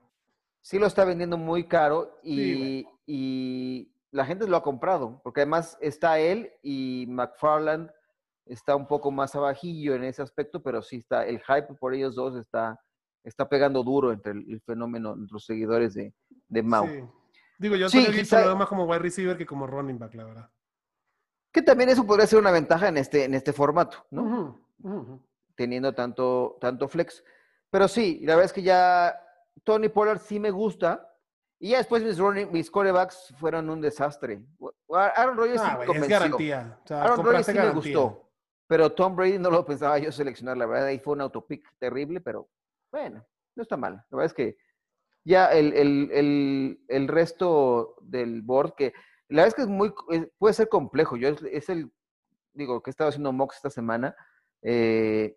Speaker 2: sí lo está vendiendo muy caro y,
Speaker 1: Sí,
Speaker 2: y la gente lo ha comprado, porque además está él y McFarland está un poco más abajillo en ese aspecto, pero sí está, el hype por ellos dos está, está pegando duro entre el, el fenómeno, entre los seguidores de, de Mau.
Speaker 1: Sí. Digo, yo
Speaker 2: Sí, quizá-
Speaker 1: lo veo más como wide receiver que como running back, la verdad.
Speaker 2: Que también eso podría ser una ventaja en este, en este formato, ¿no?
Speaker 1: Ujú, ujú.
Speaker 2: Teniendo tanto, tanto flex. Pero sí, la verdad es que ya Tony Pollard sí me gusta. Y ya después mis, running, mis corebacks fueron un desastre. Aaron Rodgers sí
Speaker 1: Ah,
Speaker 2: me
Speaker 1: güey, es
Speaker 2: convenció.
Speaker 1: garantía. O sea,
Speaker 2: Aaron Rodgers sí me
Speaker 1: garantía.
Speaker 2: gustó. Pero Tom Brady no lo pensaba yo seleccionar, la verdad. Ahí fue un autopick terrible, pero bueno, no está mal. La verdad es que ya el, el, el, el resto del board, que la verdad es que es muy, puede ser complejo. Yo es, el, digo, que he estado haciendo mocks esta semana. eh,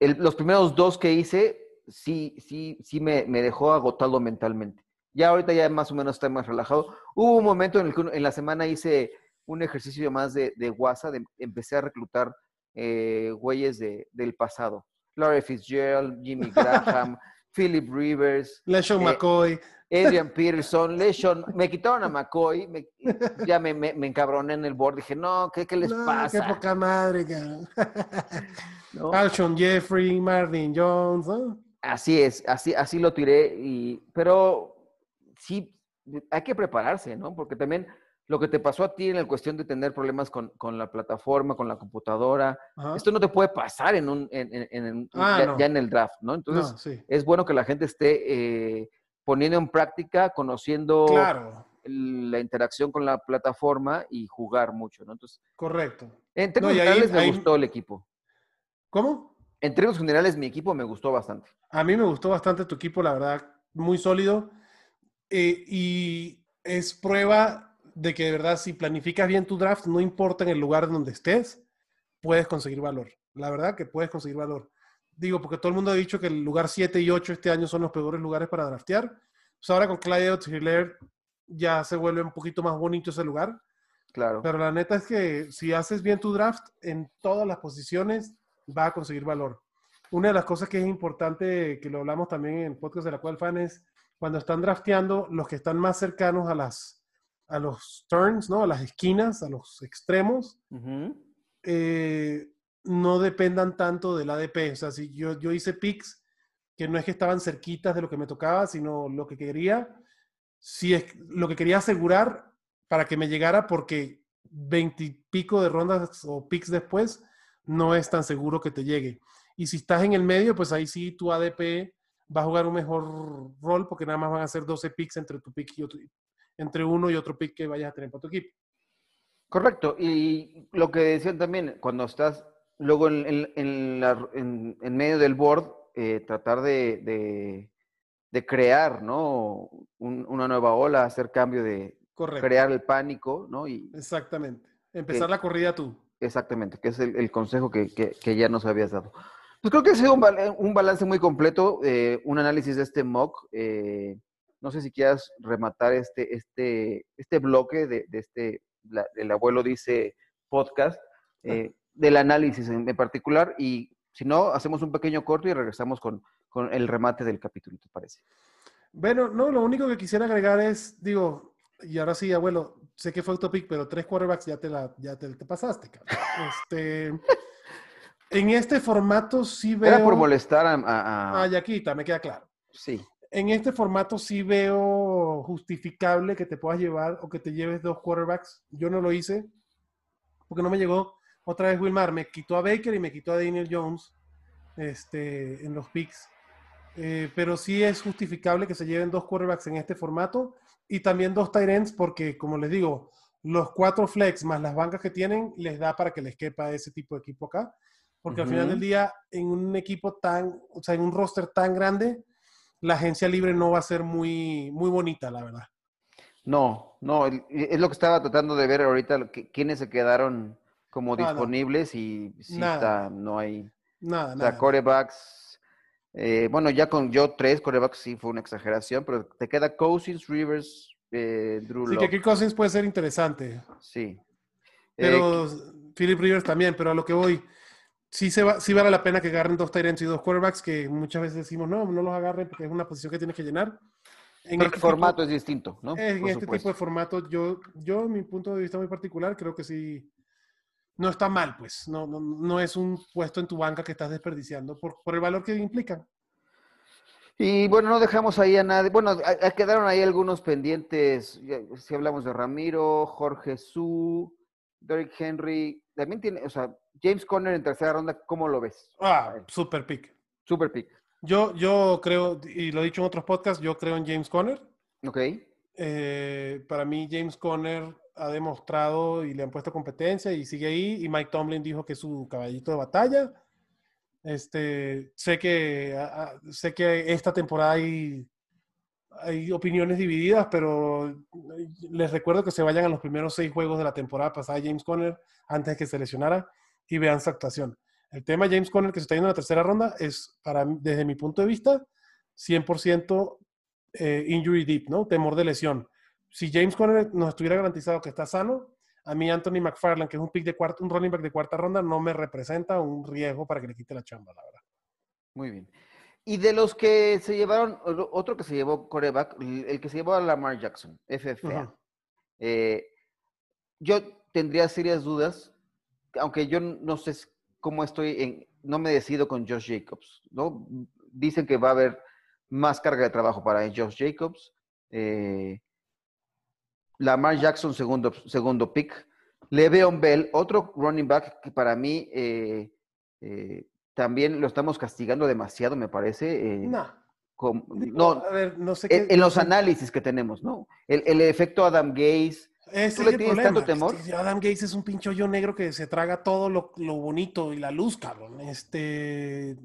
Speaker 2: los primeros dos que hice, sí, sí, sí me, me dejó agotado mentalmente. Ya ahorita ya más o menos está más relajado. Hubo un momento en el que en la semana hice un ejercicio más de, de WhatsApp, de- empecé a reclutar eh, güeyes de, del pasado. Larry Fitzgerald, Jimmy Graham, Philip Rivers,
Speaker 1: LeSean
Speaker 2: Eh,
Speaker 1: McCoy.
Speaker 2: Adrian Peterson, LeSean, me quitaron a McCoy, me- ya me, me, me encabroné en el board, dije, no, ¿qué, qué les
Speaker 1: No,
Speaker 2: pasa?
Speaker 1: Qué poca madre, cabrón.
Speaker 2: ¿No?
Speaker 1: Alshon Jeffrey, Marvin Jones, ¿no?
Speaker 2: Así es, así, así lo tiré, y, pero sí, hay que prepararse, ¿no? Porque también lo que te pasó a ti en la cuestión de tener problemas con, con la plataforma, con la computadora,
Speaker 1: Ajá.
Speaker 2: esto no te puede pasar en un, en, en- en un-
Speaker 1: Ah,
Speaker 2: ya,
Speaker 1: no.
Speaker 2: ya en el draft, ¿no? Entonces,
Speaker 1: no, sí.
Speaker 2: es bueno que la gente esté eh, poniendo en práctica, conociendo
Speaker 1: Claro,
Speaker 2: la interacción con la plataforma y jugar mucho, ¿no? Entonces,
Speaker 1: correcto.
Speaker 2: en términos
Speaker 1: ahí-
Speaker 2: generales me
Speaker 1: ahí-
Speaker 2: gustó el equipo.
Speaker 1: ¿Cómo?
Speaker 2: En términos generales, mi equipo me gustó bastante.
Speaker 1: A mí me gustó bastante tu equipo, la verdad, muy sólido. Eh, y es prueba de que de verdad, si planificas bien tu draft, no importa en el lugar donde estés, puedes conseguir valor. La verdad que puedes conseguir valor. Digo, porque todo el mundo ha dicho que el lugar 7 y 8 este año son los peores lugares para draftear. Pues ahora con Clyde Hiller ya se vuelve un poquito más bonito ese lugar.
Speaker 2: Claro.
Speaker 1: Pero la neta es que si haces bien tu draft en todas las posiciones, va a conseguir valor. Una de las cosas que es importante, que lo hablamos también en el podcast de la cual fan, es cuando están drafteando, los que están más cercanos a las a los turns, ¿no? A las esquinas, a los extremos, eh, no dependan tanto del ADP. O sea, si yo, yo hice picks que no es que estaban cerquitas de lo que me tocaba, sino lo que quería, si es lo que quería asegurar para que me llegara, porque veintipico de rondas o picks después, no es tan seguro que te llegue. Y si estás en el medio, pues ahí sí tu ADP va a jugar un mejor rol, porque nada más van a ser 12 picks entre tu pick y otro, entre uno y otro pick que vayas a tener para tu equipo.
Speaker 2: Correcto. Y lo que decían también, cuando estás luego en, en- en la- en- en medio del board, eh, tratar de, de- de crear, ¿no? Un- una nueva ola, hacer cambio de
Speaker 1: Correcto.
Speaker 2: crear el pánico, ¿no? Y
Speaker 1: Exactamente. Empezar
Speaker 2: Que-
Speaker 1: la corrida tú.
Speaker 2: exactamente, que es el, el consejo que, que- que ya nos habías dado. Pues creo que ha sido un, un balance muy completo, eh, un análisis de este mock. eh, no sé si quieras rematar este, este, este bloque de, de este, la- el abuelo dice podcast, eh, del análisis en, en particular, y si no, hacemos un pequeño corto y regresamos con, con el remate del capítulo, ¿te parece?
Speaker 1: Bueno, no, lo único que quisiera agregar es, digo, y ahora sí, abuelo, sé que fue autopic, pero tres quarterbacks ya te la, ya te, te pasaste, cabrón. Este, en este formato sí veo.
Speaker 2: Era por molestar a... a- a-
Speaker 1: Ah, Yaquita, me queda claro.
Speaker 2: sí,
Speaker 1: En este formato sí veo justificable que te puedas llevar o que te lleves dos quarterbacks. Yo no lo hice porque no me llegó. Otra vez Wilmar me quitó a Baker y me quitó a Daniel Jones este, en los picks. Eh, pero sí es justificable que se lleven dos quarterbacks en este formato y también dos tight ends porque, como les digo, los cuatro flex más las bancas que tienen les da para que les quepa ese tipo de equipo acá. Porque al final del día, en un equipo tan, o sea, en un roster tan grande, la agencia libre no va a ser muy, muy bonita, la verdad.
Speaker 2: No, no, es lo que estaba tratando de ver ahorita, quiénes se quedaron como disponibles y si está, no hay...
Speaker 1: Nada,
Speaker 2: o sea, corebacks, eh, bueno, ya con yo tres corebacks sí fue una exageración, pero te queda Cousins, Rivers, eh, Drew
Speaker 1: Sí, que aquí Cousins puede ser interesante.
Speaker 2: Sí.
Speaker 1: Pero eh, Philip Rivers también, pero a lo que voy, sí, se va, sí vale la pena que agarren dos Tyrants y dos quarterbacks, que muchas veces decimos, no, no los agarren porque es una posición que tienes que llenar.
Speaker 2: En el este formato es distinto, ¿no?
Speaker 1: En este tipo de formato, yo, yo, mi punto de vista muy particular, creo que sí, no está mal, pues. No, no, no es un puesto en tu banca que estás desperdiciando por, por el valor que implican.
Speaker 2: Y bueno, no dejamos ahí a nadie. Bueno, quedaron ahí algunos pendientes. Si hablamos de Ramiro, Jorge Su, Derrick Henry. También tiene, o sea, James Conner en tercera ronda, ¿cómo lo ves?
Speaker 1: Ah, super pick.
Speaker 2: Super pick.
Speaker 1: Yo, yo creo, y lo he dicho en otros podcasts, yo creo en James Conner.
Speaker 2: Ok.
Speaker 1: Eh, para mí, James Conner ha demostrado y le han puesto competencia y sigue ahí. Y Mike Tomlin dijo que es su caballito de batalla. Este, sé que, sé que esta temporada hay, hay opiniones divididas, pero les recuerdo que se vayan a los primeros seis juegos de la temporada pasada James Conner antes de que se lesionara y vean su actuación. El tema James Conner que se está yendo en la tercera ronda es, para, desde mi punto de vista, 100% eh, injury deep, ¿no? Temor de lesión. Si James Conner nos estuviera garantizado que está sano, a mí Anthony McFarland, que es un pick de cuarto, un running back de cuarta ronda, no me representa un riesgo para que le quite la chamba, la verdad.
Speaker 2: Muy bien. Y de los que se llevaron, otro que se llevó coreback, el que se llevó a Lamar Jackson, FFA. Eh, yo tendría serias dudas, aunque yo no sé cómo estoy en, no me decido con Josh Jacobs, ¿no? Dicen que va a haber más carga de trabajo para Josh Jacobs. Eh, Lamar Jackson, segundo, segundo pick. Le'Veon Bell, otro running back que para mí eh, eh, también lo estamos castigando demasiado, me parece.
Speaker 1: no.
Speaker 2: no, a ver, no sé qué, en, los análisis que tenemos, ¿no? El, el efecto Adam Gaze,
Speaker 1: ese ¿Tú le tienes tanto temor? Adam Gates es un pincho negro que se traga todo lo, bonito y la luz, cabrón. Este.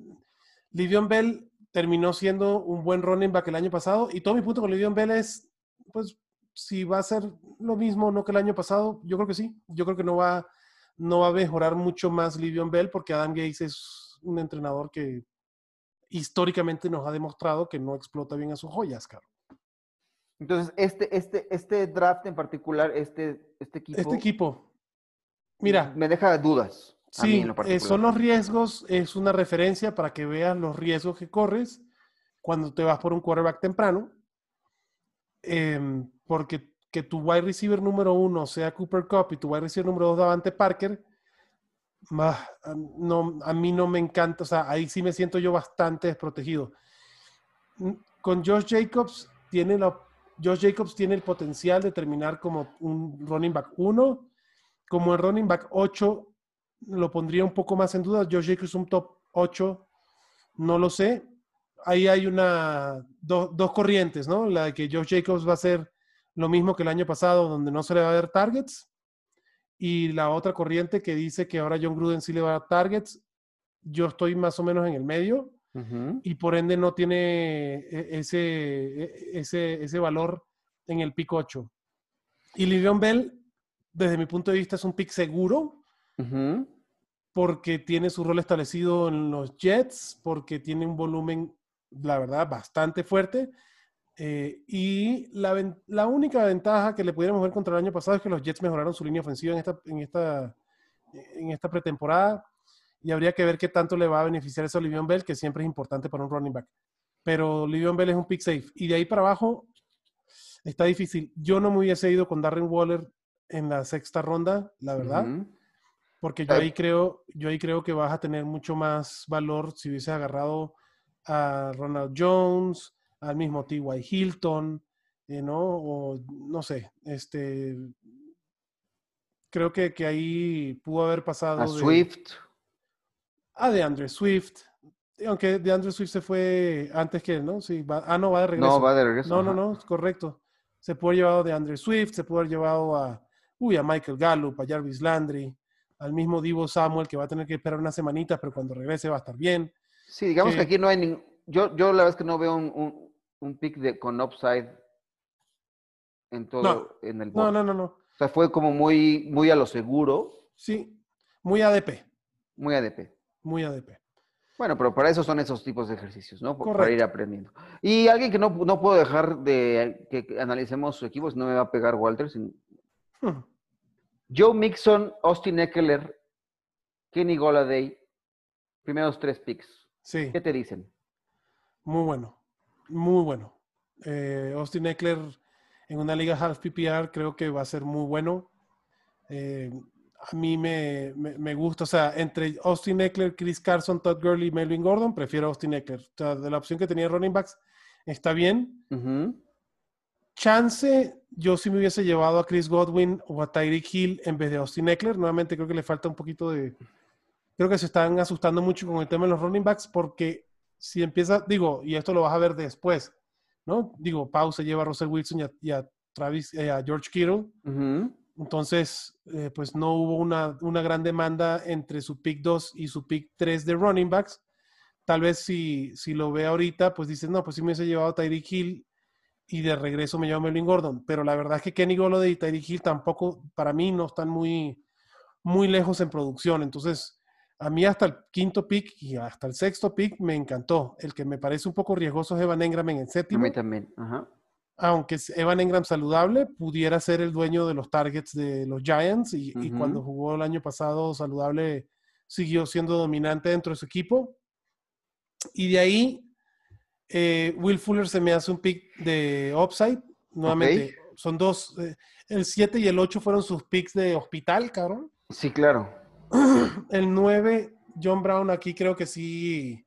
Speaker 1: Livion Bell terminó siendo un buen running back el año pasado. Y todo mi punto con Livion Bell es: pues, si va a ser lo mismo no que el año pasado, yo creo que sí. Yo creo que no va, no va a mejorar mucho más Livion Bell porque Adam Gates es un entrenador que históricamente nos ha demostrado que no explota bien a sus joyas, cabrón.
Speaker 2: Entonces, este, este, este draft en particular, este, este equipo.
Speaker 1: Este equipo. Mira.
Speaker 2: Me deja dudas.
Speaker 1: Sí, eh, son los riesgos, es una referencia para que veas los riesgos que corres cuando te vas por un quarterback temprano. Em, porque que tu wide receiver número uno sea Cooper Cup y tu wide receiver número dos Davante Parker, no, a mí no me encanta, o sea, ahí sí me siento yo bastante desprotegido. Con Josh Jacobs tiene la Josh Jacobs tiene el potencial de terminar como un running back 1. Como el running back 8 lo pondría un poco más en duda. Josh Jacobs un top 8, no lo sé. Ahí hay una dos corrientes, ¿no? La de que Josh Jacobs va a ser lo mismo que el año pasado, donde no se le va a dar targets. Y la otra corriente que dice que ahora John Gruden sí le va a targets. Yo estoy más o menos en el medio y por ende no tiene e, ese, e, ese, ese valor en el pick 8. Y Livion Bell, desde mi punto de vista, es un pick seguro porque tiene su rol establecido en los Jets, porque tiene un volumen, la verdad, bastante fuerte. Eh, y la, la, única ventaja que le pudiéramos ver contra el año pasado es que los Jets mejoraron su línea ofensiva en esta, en esta, en esta pretemporada y habría que ver qué tanto le va a beneficiar eso a Livion Bell, que siempre es importante para un running back. Pero Livion Bell es un pick safe. Y de ahí para abajo está difícil. Yo no me hubiese ido con Darren Waller en la sexta ronda, la verdad. Porque yo ahí creo, yo ahí creo que vas a tener mucho más valor si hubiese agarrado a Ronald Jones, al mismo T.Y. Hilton, eh, ¿no? O no sé, este creo que, que ahí pudo haber pasado.
Speaker 2: A Swift
Speaker 1: a de Andrew Swift. Aunque de Andrew Swift se fue antes que él, ¿no? Sí, ah, no, va de regreso.
Speaker 2: No, va de regreso.
Speaker 1: No, no, no, es correcto. Se pudo haber llevado de Andrew Swift, se pudo haber llevado a uy, a Michael Gallup, a Jarvis Landry, al mismo Divo Samuel, que va a tener que esperar unas semanitas, pero cuando regrese va a estar bien.
Speaker 2: Sí, digamos que, aquí no hay ningún... Yo, yo la verdad es que no veo un, un, pick de, con upside en todo, en el
Speaker 1: board. No, no, no, no.
Speaker 2: O sea, fue como muy, muy a lo seguro.
Speaker 1: Sí, muy ADP.
Speaker 2: Muy ADP.
Speaker 1: Muy ADP.
Speaker 2: Bueno, pero para eso son esos tipos de ejercicios, ¿no? Para ir aprendiendo. Y alguien que no, no puedo dejar de que analicemos su equipo, si no me va a pegar Walter. Joe Mixon, Austin Eckler, Kenny Goladay, primeros tres picks.
Speaker 1: Sí.
Speaker 2: ¿Qué te dicen?
Speaker 1: Muy bueno, muy bueno. Eh, Austin Eckler en una liga half PPR creo que va a ser muy bueno. Eh, a mí me, me, gusta, o sea, entre Austin Eckler, Chris Carson, Todd Gurley y Melvin Gordon, prefiero Austin Eckler. O sea, de la opción que tenía running backs, está bien. Chance, yo sí me hubiese llevado a Chris Godwin o a Tyreek Hill en vez de Austin Eckler. Nuevamente creo que le falta un poquito de... Creo que se están asustando mucho con el tema de los running backs porque si empieza, digo, y esto lo vas a ver después, ¿no? Digo, Pau se lleva a Russell Wilson y a, Travis, eh, a George Kittle. Entonces, eh, pues no hubo una, una, gran demanda entre su pick 2 y su pick 3 de running backs. Tal vez si, si lo ve ahorita, pues dices, no, pues sí me hubiese llevado a Tyreek Hill y de regreso me llevo a Melvin Gordon. Pero la verdad es que Kenny Golladay y Tyreek Hill tampoco, para mí, no están muy, muy lejos en producción. Entonces, a mí hasta el quinto pick y hasta el sexto pick me encantó. El que me parece un poco riesgoso es Evan Engram en el séptimo.
Speaker 2: A mí también. Ajá
Speaker 1: aunque Evan Engram saludable, pudiera ser el dueño de los targets de los Giants y, cuando jugó el año pasado saludable siguió siendo dominante dentro de su equipo. Y de ahí, eh, Will Fuller se me hace un pick de upside. Nuevamente, son dos. Eh, el 7 y el 8 fueron sus picks de hospital, cabrón.
Speaker 2: Sí, claro.
Speaker 1: El 9, John Brown, aquí creo que sí,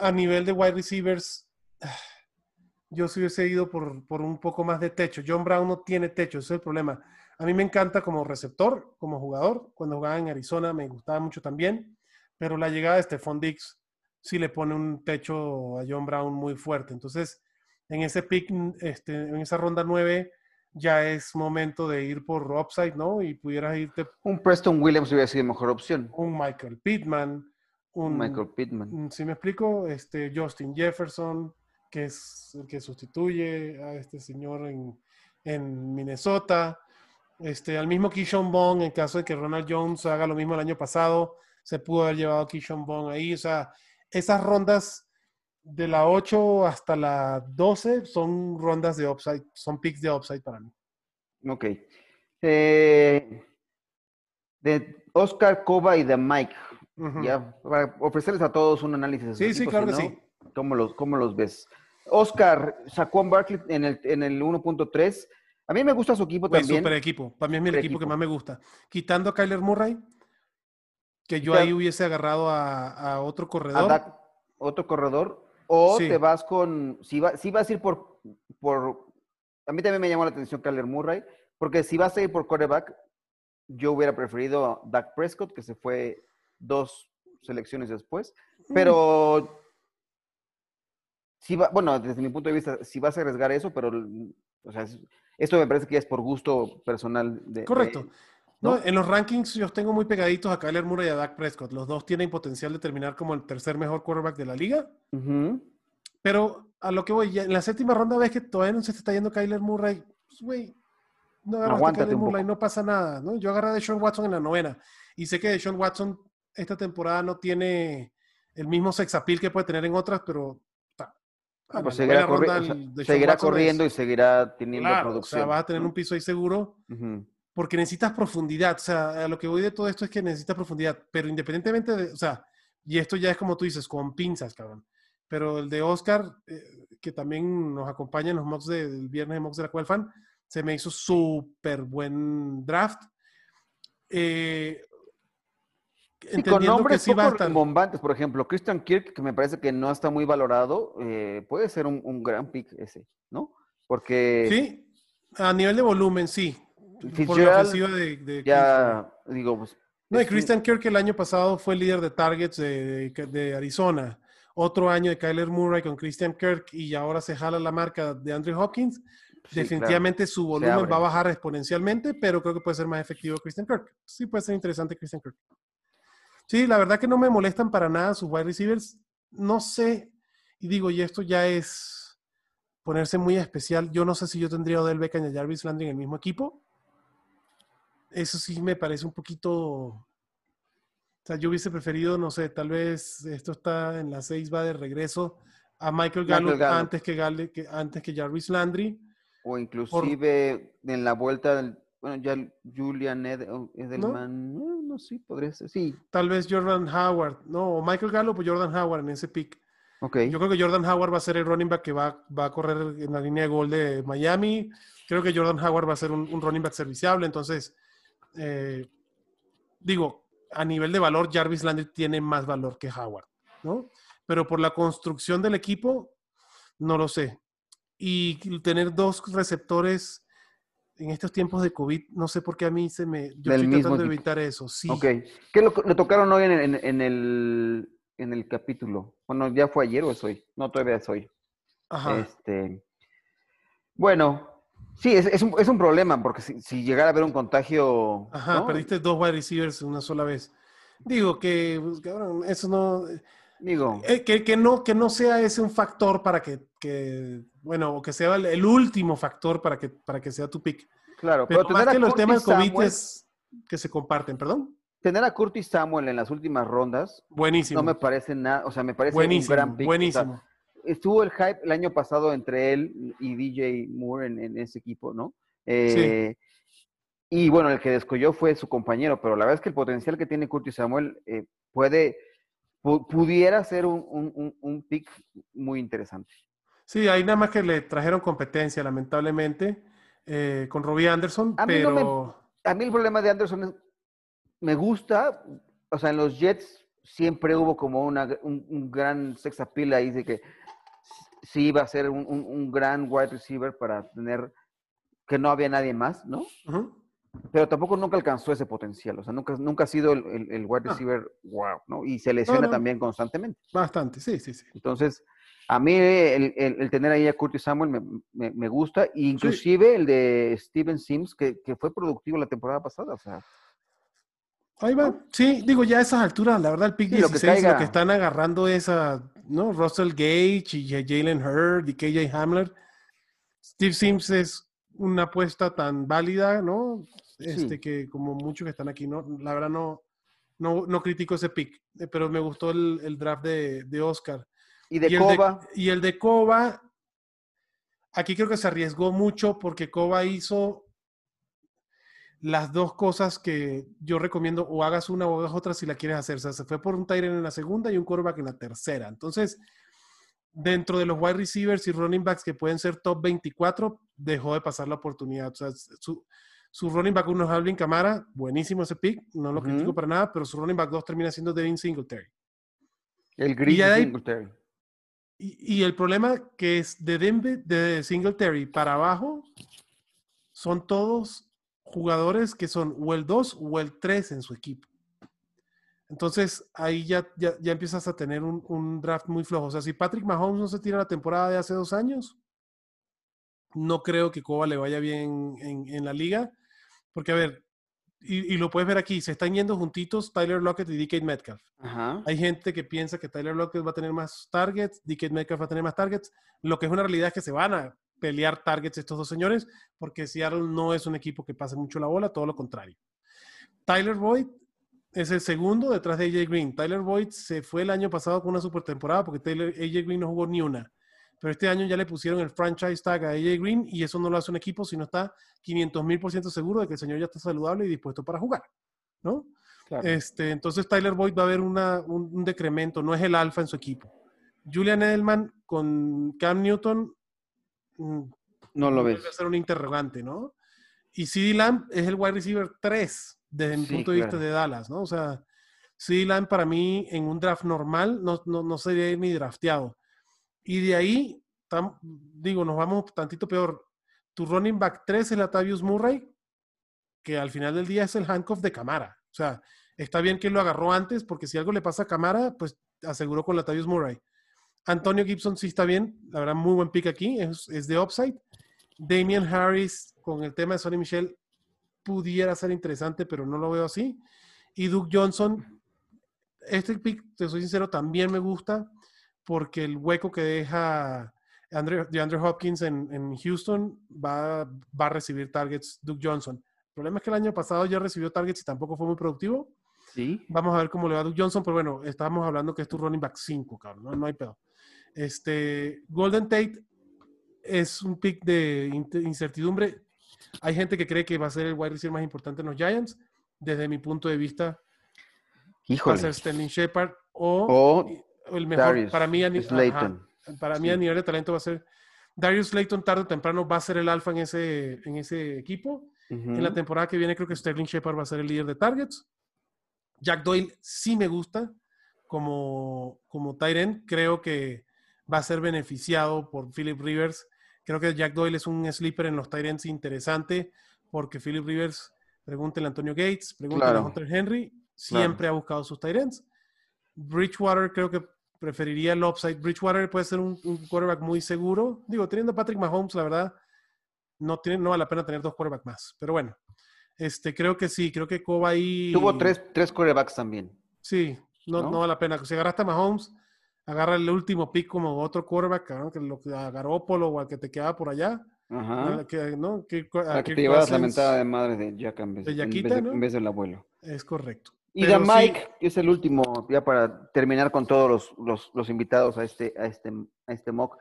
Speaker 1: a nivel de wide receivers yo sí hubiese ido por, por, un poco más de techo. John Brown no tiene techo, ese es el problema. A mí me encanta como receptor, como jugador. Cuando jugaba en Arizona me gustaba mucho también, pero la llegada de Stephon Dix sí le pone un techo a John Brown muy fuerte. Entonces, en ese pick, este, en esa ronda 9, ya es momento de ir por upside, ¿no? Y pudieras irte.
Speaker 2: Un Preston Williams hubiera sido mejor opción.
Speaker 1: Un Michael Pittman. Un,
Speaker 2: Michael Pittman.
Speaker 1: Si me explico, este, Justin Jefferson que es el que sustituye a este señor en, en Minnesota. Este, al mismo Keyshawn Bond, en caso de que Ronald Jones haga lo mismo el año pasado, se pudo haber llevado a Keyshawn Bond ahí. O sea, esas rondas de la 8 hasta la 12 son rondas de upside, son picks de upside para mí.
Speaker 2: Ok. Eh, de Oscar Cova y de Mike. Ya, para ofrecerles a todos un análisis.
Speaker 1: Sí, sí, claro que sí.
Speaker 2: ¿Cómo los, cómo los ves? Oscar, Saquon Barkley en el, en el 1.3. A mí me gusta su equipo pues también.
Speaker 1: Super equipo. Para mí es mi equipo, que más me gusta. Quitando a Kyler Murray, que yo ahí hubiese agarrado a, otro corredor.
Speaker 2: otro corredor. O te vas con. Si, va, si vas a ir por, por. A mí también me llamó la atención Kyler Murray, porque si vas a ir por quarterback, yo hubiera preferido a Dak Prescott, que se fue dos selecciones después. Mm. Pero si va, bueno, desde mi punto de vista, si vas a arriesgar eso, pero, o sea, esto me parece que ya es por gusto personal. De,
Speaker 1: Correcto. ¿No? en los rankings yo tengo muy pegaditos a Kyler Murray y a Dak Prescott. Los dos tienen potencial de terminar como el tercer mejor quarterback de la liga. Pero a lo que voy, en la séptima ronda ves que todavía no se está yendo Kyler Murray. Pues, güey, no agarras a Kyler Murray, no pasa nada. ¿no? Yo agarré a Sean Watson en la novena. Y sé que Sean Watson esta temporada no tiene el mismo sex appeal que puede tener en otras, pero
Speaker 2: Ah, pues seguirá, corriendo y seguirá teniendo producción.
Speaker 1: O sea, vas a tener un piso ahí seguro porque necesitas profundidad. O sea, a lo que voy de todo esto es que necesitas profundidad. Pero independientemente de, o sea, y esto ya es como tú dices, con pinzas, cabrón. Pero el de Oscar, eh, que también nos acompaña en los mocks del viernes de mocks de la cual fan, se me hizo súper buen draft. Eh,
Speaker 2: Sí, con nombres que sí bombantes, por ejemplo, Christian Kirk, que me parece que no está muy valorado, eh, puede ser un, gran pick ese, ¿no? Porque...
Speaker 1: Sí, a nivel de volumen, sí.
Speaker 2: Por la ofensiva de, Ya, digo, pues...
Speaker 1: No, y Christian Kirk el año pasado fue líder de targets de, de, Arizona. Otro año de Kyler Murray con Christian Kirk y ahora se jala la marca de Andrew Hopkins. Definitivamente su volumen va a bajar exponencialmente, pero creo que puede ser más efectivo Christian Kirk. Sí, puede ser interesante Christian Kirk. Sí, la verdad que no me molestan para nada sus wide receivers. No sé, y digo, y esto ya es ponerse muy especial. Yo no sé si yo tendría a Odell Beckham y a Jarvis Landry en el mismo equipo. Eso sí me parece un poquito. O sea, yo hubiese preferido, no sé, tal vez esto está en la 6, va de regreso a Michael Gallup, Antes, que, que, antes que Jarvis Landry.
Speaker 2: O inclusive en la vuelta del, bueno, ya Julian Edelman, ¿No? no, sí, podría ser, sí.
Speaker 1: Tal vez Jordan Howard, no, o Michael Gallup o Jordan Howard en ese pick.
Speaker 2: Okay.
Speaker 1: Yo creo que Jordan Howard va a ser el running back que va, va a correr en la línea de gol de Miami. Creo que Jordan Howard va a ser un, running back serviciable. Entonces, eh, digo, a nivel de valor, Jarvis Landry tiene más valor que Howard, ¿no? pero por la construcción del equipo, no lo sé. Y tener dos receptores en estos tiempos de COVID, no sé por qué a mí se me... Yo estoy tratando de evitar eso, sí.
Speaker 2: Ok. ¿Qué lo, tocaron hoy en, el, en el capítulo? Bueno, ¿ya fue ayer o es hoy? No, todavía es hoy.
Speaker 1: Ajá.
Speaker 2: Este, bueno, sí, es, un, problema, porque si, llegara a haber un contagio...
Speaker 1: Ajá, perdiste dos wide receivers una sola vez. Digo que, pues, eso no...
Speaker 2: Digo.
Speaker 1: Eh, que, no, que no sea ese un factor para que, bueno, o que sea el, último factor para que, para que sea tu pick.
Speaker 2: Claro,
Speaker 1: pero, pero más que los temas COVID es que se comparten, perdón.
Speaker 2: Tener a Curtis Samuel en las últimas rondas.
Speaker 1: Buenísimo.
Speaker 2: No me parece nada, o sea, me parece un gran pick.
Speaker 1: Buenísimo.
Speaker 2: Estuvo el hype el año pasado entre él y DJ Moore en, ese equipo, ¿no? Eh, y bueno, el que descolló fue su compañero, pero la verdad es que el potencial que tiene Curtis Samuel eh, puede pudiera ser un, pick muy interesante.
Speaker 1: Sí, ahí nada más que le trajeron competencia, lamentablemente, eh, con Robbie Anderson,
Speaker 2: a
Speaker 1: pero...
Speaker 2: a mí el problema de Anderson es, me gusta, o sea, en los Jets siempre hubo como una, un, gran sex appeal ahí de que sí iba a ser un, gran wide receiver para tener que no había nadie más, ¿no? pero tampoco nunca alcanzó ese potencial. O sea, nunca, nunca ha sido el, el, wide receiver wow, ¿no? Y se lesiona también constantemente.
Speaker 1: Bastante, sí, sí, sí.
Speaker 2: Entonces, a mí el, el, tener ahí a Curtis Samuel me, me, gusta, inclusive el de Steven Sims, que, que, fue productivo la temporada pasada, o sea.
Speaker 1: Ahí va. Sí, digo, ya a esas alturas, la verdad, el pick 16 lo que, están agarrando es a, ¿no? Russell Gage y Jalen Hurd y KJ Hamler. Steve Sims es una apuesta tan válida, ¿no? Este, que como muchos que están aquí, ¿no? La verdad no, no, no critico ese pick, eh, pero me gustó el, draft de, Oscar.
Speaker 2: ¿Y de
Speaker 1: Coba? y el de Coba, aquí creo que se arriesgó mucho porque Coba hizo las dos cosas que yo recomiendo, o hagas una o hagas otra si la quieres hacer. O sea, se fue por un Tyrant en la segunda y un quarterback en la tercera. Entonces, dentro de los wide receivers y running backs que pueden ser top 24, dejó de pasar la oportunidad. O sea, su, su running back uno es Alvin Camara, buenísimo ese pick, no lo critico para nada, pero su running back 2 termina siendo Devin Singletary.
Speaker 2: El gris de Singletary.
Speaker 1: Y, el problema que es de Denver, de Singletary para abajo, son todos jugadores que son o el 2 o el 3 en su equipo. Entonces ahí ya, ya, empiezas a tener un, draft muy flojo. O sea, si Patrick Mahomes no se tira la temporada de hace dos años, no creo que Coba le vaya bien en, la liga. Porque, a ver, y, lo puedes ver aquí, se están yendo juntitos Tyler Lockett y DK Metcalf. Hay gente que piensa que Tyler Lockett va a tener más targets, DK Metcalf va a tener más targets. Lo que es una realidad es que se van a pelear targets estos dos señores, porque Seattle no es un equipo que pase mucho la bola, todo lo contrario. Tyler Boyd es el segundo detrás de AJ Green. Tyler Boyd se fue el año pasado con una super temporada porque Taylor, AJ Green no jugó ni una. Pero este año ya le pusieron el franchise tag a AJ Green y eso no lo hace un equipo si no está 500 mil por ciento seguro de que el señor ya está saludable y dispuesto para jugar. ¿no? Este, entonces Tyler Boyd va a haber un, decremento, no es el alfa en su equipo. Julian Edelman con Cam Newton
Speaker 2: no lo ves.
Speaker 1: Va a ser un interrogante, ¿no? Y CD Lamb es el wide receiver 3 desde mi punto de vista de Dallas, ¿no? O sea, CD Lamb para mí en un draft normal no, no, no sería ni drafteado. Y de ahí, digo, nos vamos tantito peor. Tu running back 3 es Latavius Murray, que al final del día es el handcuff de Camara. O sea, está bien que lo agarró antes, porque si algo le pasa a Camara, pues aseguró con Latavius Murray. Antonio Gibson sí está bien, la verdad, muy buen pick aquí, es, es de upside. Damian Harris con el tema de Sonny Michel pudiera ser interesante, pero no lo veo así. Y Duke Johnson, este pick, te soy sincero, también me gusta porque el hueco que deja Andrew, de Andrew Hopkins en, en Houston va, va, a recibir targets Duke Johnson. El problema es que el año pasado ya recibió targets y tampoco fue muy productivo.
Speaker 2: Sí.
Speaker 1: Vamos a ver cómo le va a Duke Johnson, pero bueno, estábamos hablando que es tu running back 5, cabrón, no, no hay pedo. Este, Golden Tate es un pick de incertidumbre. Hay gente que cree que va a ser el wide receiver más importante en los Giants. Desde mi punto de vista,
Speaker 2: Híjole.
Speaker 1: va a ser Sterling Shepard o,
Speaker 2: O
Speaker 1: el mejor
Speaker 2: Darius
Speaker 1: para mí a, ajá, para mí
Speaker 2: Sí.
Speaker 1: a nivel de talento va a ser Darius Slayton tarde o temprano va a ser el alfa en ese, en ese equipo. En la temporada que viene creo que Sterling Shepard va a ser el líder de targets. Jack Doyle sí me gusta como, como tight end. Creo que va a ser beneficiado por Philip Rivers. Creo que Jack Doyle es un sleeper en los tight ends interesante porque Philip Rivers, pregúntele a Antonio Gates, pregúntele
Speaker 2: Claro.
Speaker 1: a Hunter Henry, siempre ha buscado sus tight ends. Bridgewater creo que preferiría el upside. Bridgewater puede ser un, un quarterback muy seguro. Digo, teniendo a Patrick Mahomes, la verdad, no, tiene, no vale la pena tener dos quarterbacks más. Pero bueno, este, creo que sí, creo que Coba ahí.
Speaker 2: Tuvo tres, tres quarterbacks también.
Speaker 1: Sí, no,
Speaker 2: ¿no?
Speaker 1: no vale la pena. Si agarraste a Mahomes, agarra el último pick como otro quarterback, cabrón, que lo que a Garoppolo o al que te quedaba por allá.
Speaker 2: Ajá.
Speaker 1: Que, ¿no? Que, a
Speaker 2: te la mentada de madre de Jack en vez
Speaker 1: De
Speaker 2: en vez
Speaker 1: Yaquita,
Speaker 2: de-
Speaker 1: ¿no?
Speaker 2: en vez del abuelo.
Speaker 1: Es correcto.
Speaker 2: Y de
Speaker 1: sí,
Speaker 2: Mike, que es el último, ya para terminar con todos los, los, los invitados a este, a este, a este mock.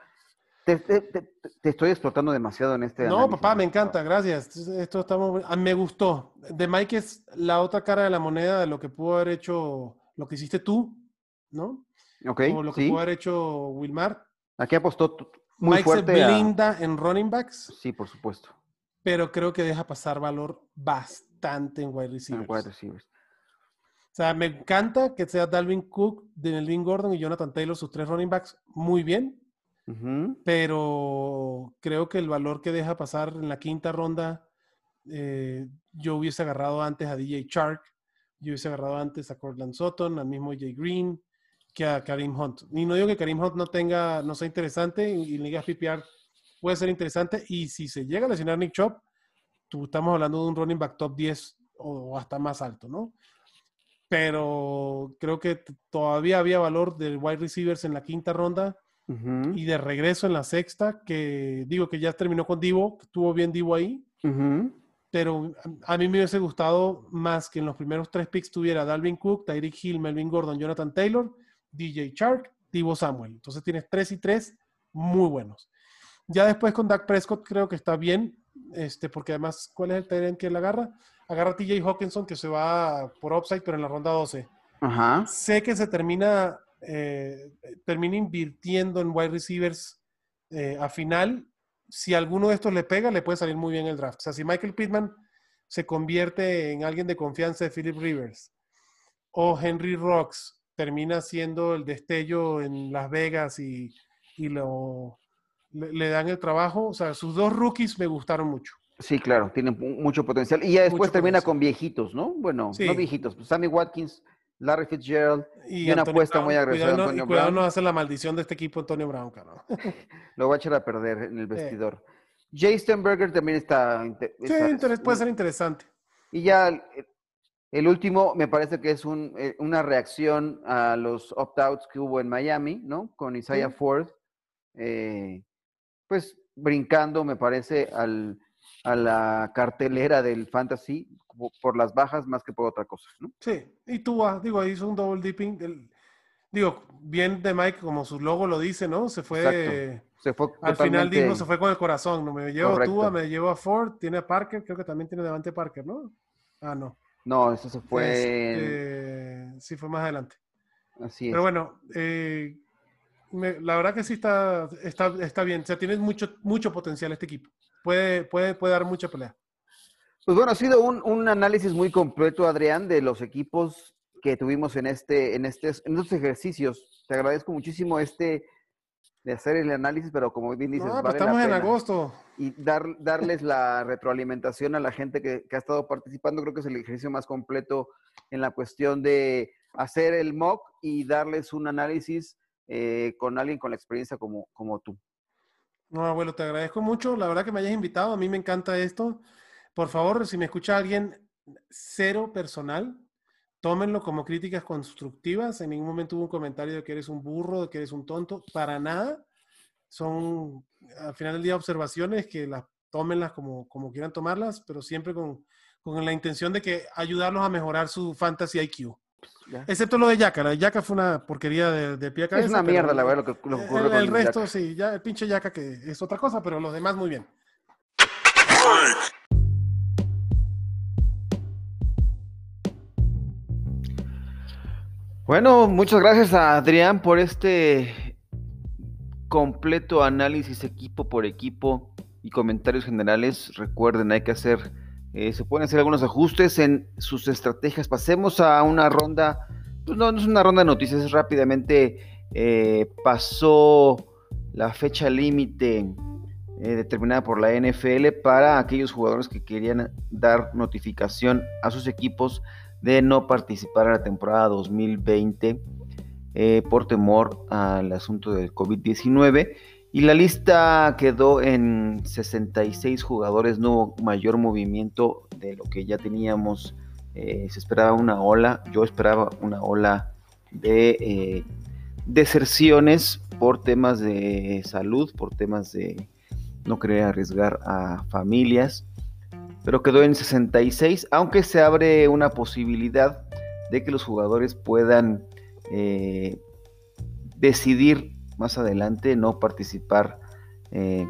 Speaker 2: Te, te- te- te estoy explotando demasiado en este.
Speaker 1: No,
Speaker 2: análisis,
Speaker 1: papá, me encanta, gracias. Esto estamos, me gustó. De Mike es la otra cara de la moneda de lo que pudo haber hecho, lo que hiciste tú, ¿no?
Speaker 2: Ok,
Speaker 1: o lo que
Speaker 2: sí.
Speaker 1: pudo haber hecho Wilmar.
Speaker 2: Aquí apostó muy
Speaker 1: Mike
Speaker 2: fuerte.
Speaker 1: se
Speaker 2: a-
Speaker 1: blinda en running backs,
Speaker 2: Sí, por supuesto.
Speaker 1: pero creo que deja pasar valor bastante en wide
Speaker 2: en
Speaker 1: receivers.
Speaker 2: wide receivers.
Speaker 1: O sea, me encanta que sea Dalvin Cook, Denelin Gordon y Jonathan Taylor, sus tres running backs, muy bien, pero creo que el valor que deja pasar en la quinta ronda, eh, yo hubiese agarrado antes a DJ Chark, yo hubiese agarrado antes a Cortland Sutton, al mismo Jay Green, que a Karim Hunt. Y no digo que Karim Hunt no tenga, no sea interesante, y en ligas PPR puede ser interesante, y si se llega a lesionar Nick Chop, tú estamos hablando de un running back top 10 o hasta más alto, ¿no? Pero creo que todavía había valor de wide receivers en la quinta ronda
Speaker 2: Ujú.
Speaker 1: y de regreso en la sexta, que digo que ya terminó con Divo, que estuvo bien Divo ahí,
Speaker 2: Ujú.
Speaker 1: pero a a mí me hubiese gustado más que en los primeros tres picks tuviera Dalvin Cook, Tyreek Hill, Melvin Gordon, Jonathan Taylor, DJ Chark, Divo Samuel. Entonces tienes tres y tres muy buenos. Ya después con Dak Prescott creo que está bien, este, porque además, ¿cuál es el Tyrant que él agarra? Agarra a TJ Hawkinson que se va por upside, pero en la ronda 12.
Speaker 2: Ajá.
Speaker 1: Sé que se termina, eh, termina invirtiendo en wide receivers eh, a final. Si alguno de estos le pega, le puede salir muy bien el draft. O sea, si Michael Pittman se convierte en alguien de confianza de Philip Rivers o Henry Rocks termina siendo el destello en Las Vegas y, y lo, le, le dan el trabajo. O sea, sus dos rookies me gustaron mucho.
Speaker 2: Sí, claro, tiene mu- mucho potencial. Y ya después
Speaker 1: Mucho
Speaker 2: termina
Speaker 1: potencial.
Speaker 2: con viejitos, ¿no? Bueno,
Speaker 1: Sí.
Speaker 2: no viejitos, pues Sammy Watkins, Larry Fitzgerald,
Speaker 1: Y,
Speaker 2: Y una
Speaker 1: Antonio
Speaker 2: apuesta
Speaker 1: Brown,
Speaker 2: muy agresiva
Speaker 1: Cuidado, no, y
Speaker 2: Antonio
Speaker 1: cuidado
Speaker 2: Brown.
Speaker 1: no hace la maldición de este equipo Antonio Brown, cabrón.
Speaker 2: lo va a echar a perder en el vestidor. Jay Stenberger también está...
Speaker 1: Sí,
Speaker 2: está-
Speaker 1: interes- puede ser interesante.
Speaker 2: Y ya el, último me parece que es un, eh, una reacción a los opt-outs que hubo en Miami, ¿no? Con Isaiah
Speaker 1: Sí.
Speaker 2: Ford, eh, pues brincando, me parece, al, a la cartelera del fantasy po- por las bajas más que por otra cosa, ¿no?
Speaker 1: Sí, y tú, digo, ahí hizo un double dipping. digo, bien de Mike, como su logo lo dice, ¿no? Se fue.
Speaker 2: Se fue
Speaker 1: al final dijo, se fue con el corazón, ¿no? Me llevo a. Tua, me llevo a Ford, tiene a Parker, creo que también tiene Devante Parker, ¿no? Ah, no.
Speaker 2: No, eso se fue...
Speaker 1: Este, sí, fue más adelante.
Speaker 2: Así es.
Speaker 1: Pero bueno, eh, me- la verdad que sí está, está, está bien. O sea, tiene mucho, mucho potencial este equipo. Puede, puede, puede dar mucha pelea.
Speaker 2: Pues bueno, ha sido un, un análisis muy completo, Adrián, de los equipos que tuvimos en este, en este, en estos ejercicios. Te agradezco muchísimo este de hacer el análisis, pero como bien dices,
Speaker 1: no, pues
Speaker 2: vale la
Speaker 1: estamos en
Speaker 2: pena.
Speaker 1: agosto.
Speaker 2: Y dar, darles la retroalimentación a la gente que, que ha estado participando, creo que es el ejercicio más completo en la cuestión de hacer el mock y darles un análisis eh, con alguien con la experiencia como, como tú.
Speaker 1: No, abuelo, te agradezco mucho. La verdad que me hayas invitado. A mí me encanta esto. Por favor, si me escucha alguien cero personal, tómenlo como críticas constructivas. En ningún momento hubo un comentario de que eres un burro, de que eres un tonto. Para nada. Son, al final del día, observaciones que las tómenlas como, como quieran tomarlas, pero siempre con, con la intención de que ayudarlos a mejorar su fantasy IQ. Excepto lo de Yaka. La de Yaka fue una porquería de, de pie a cabeza.
Speaker 2: Es una mierda, la verdad, lo que, lo
Speaker 1: ocurre el, el resto, sí, ya el pinche Yaka que es otra cosa, pero los demás muy bien.
Speaker 2: Bueno, muchas gracias a Adrián por este completo análisis equipo por equipo y comentarios generales. Recuerden, hay que hacer eh, se pueden hacer algunos ajustes en sus estrategias. Pasemos a una ronda, pues no, es una ronda de noticias, rápidamente eh, pasó la fecha límite eh, determinada por la NFL para aquellos jugadores que querían dar notificación a sus equipos de no participar en la temporada 2020 por temor al asunto del COVID-19 y la lista quedó en 66 jugadores, no hubo mayor movimiento de lo que ya teníamos. Eh, se esperaba una ola, yo esperaba una ola de eh, deserciones por temas de salud, por temas de no querer arriesgar a familias, pero quedó en 66, aunque se abre una posibilidad de que los jugadores puedan eh, decidir más adelante no participar eh,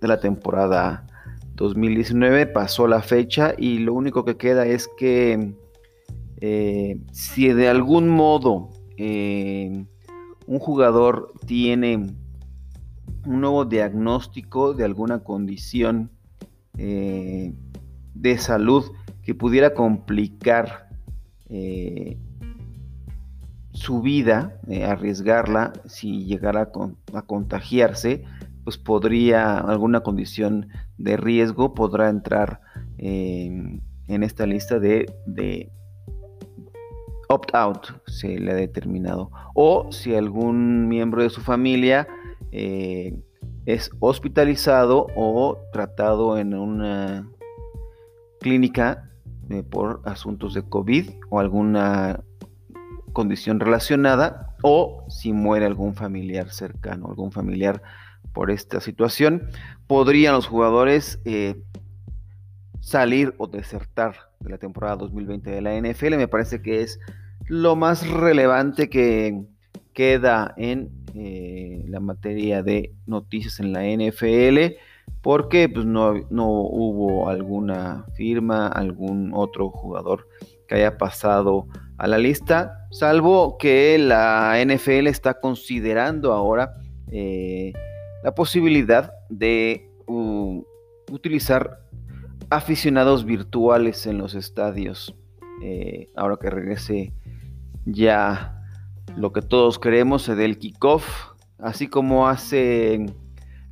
Speaker 2: de la temporada 2019. Pasó la fecha y lo único que queda es que eh, si de algún modo un jugador tiene un nuevo diagnóstico de alguna condición de salud que pudiera complicar su vida, eh, arriesgarla, si llegara a, contagiarse, pues podría, alguna condición de riesgo, podrá entrar en esta lista de, de opt-out, se le ha determinado. O si algún miembro de su familia eh, es hospitalizado o tratado en una clínica eh, por asuntos de COVID o alguna condición relacionada o si muere algún familiar cercano, algún familiar por esta situación, podrían los jugadores eh, salir o desertar de la temporada 2020 de la NFL. Me parece que es lo más relevante que queda en eh, la materia de noticias en la NFL, porque pues, no, no hubo alguna firma, algún otro jugador que haya pasado a la lista, salvo que la NFL está considerando ahora eh, la posibilidad de utilizar aficionados virtuales en los estadios. Eh, ahora que regrese ya lo que todos queremos del kickoff, así como hace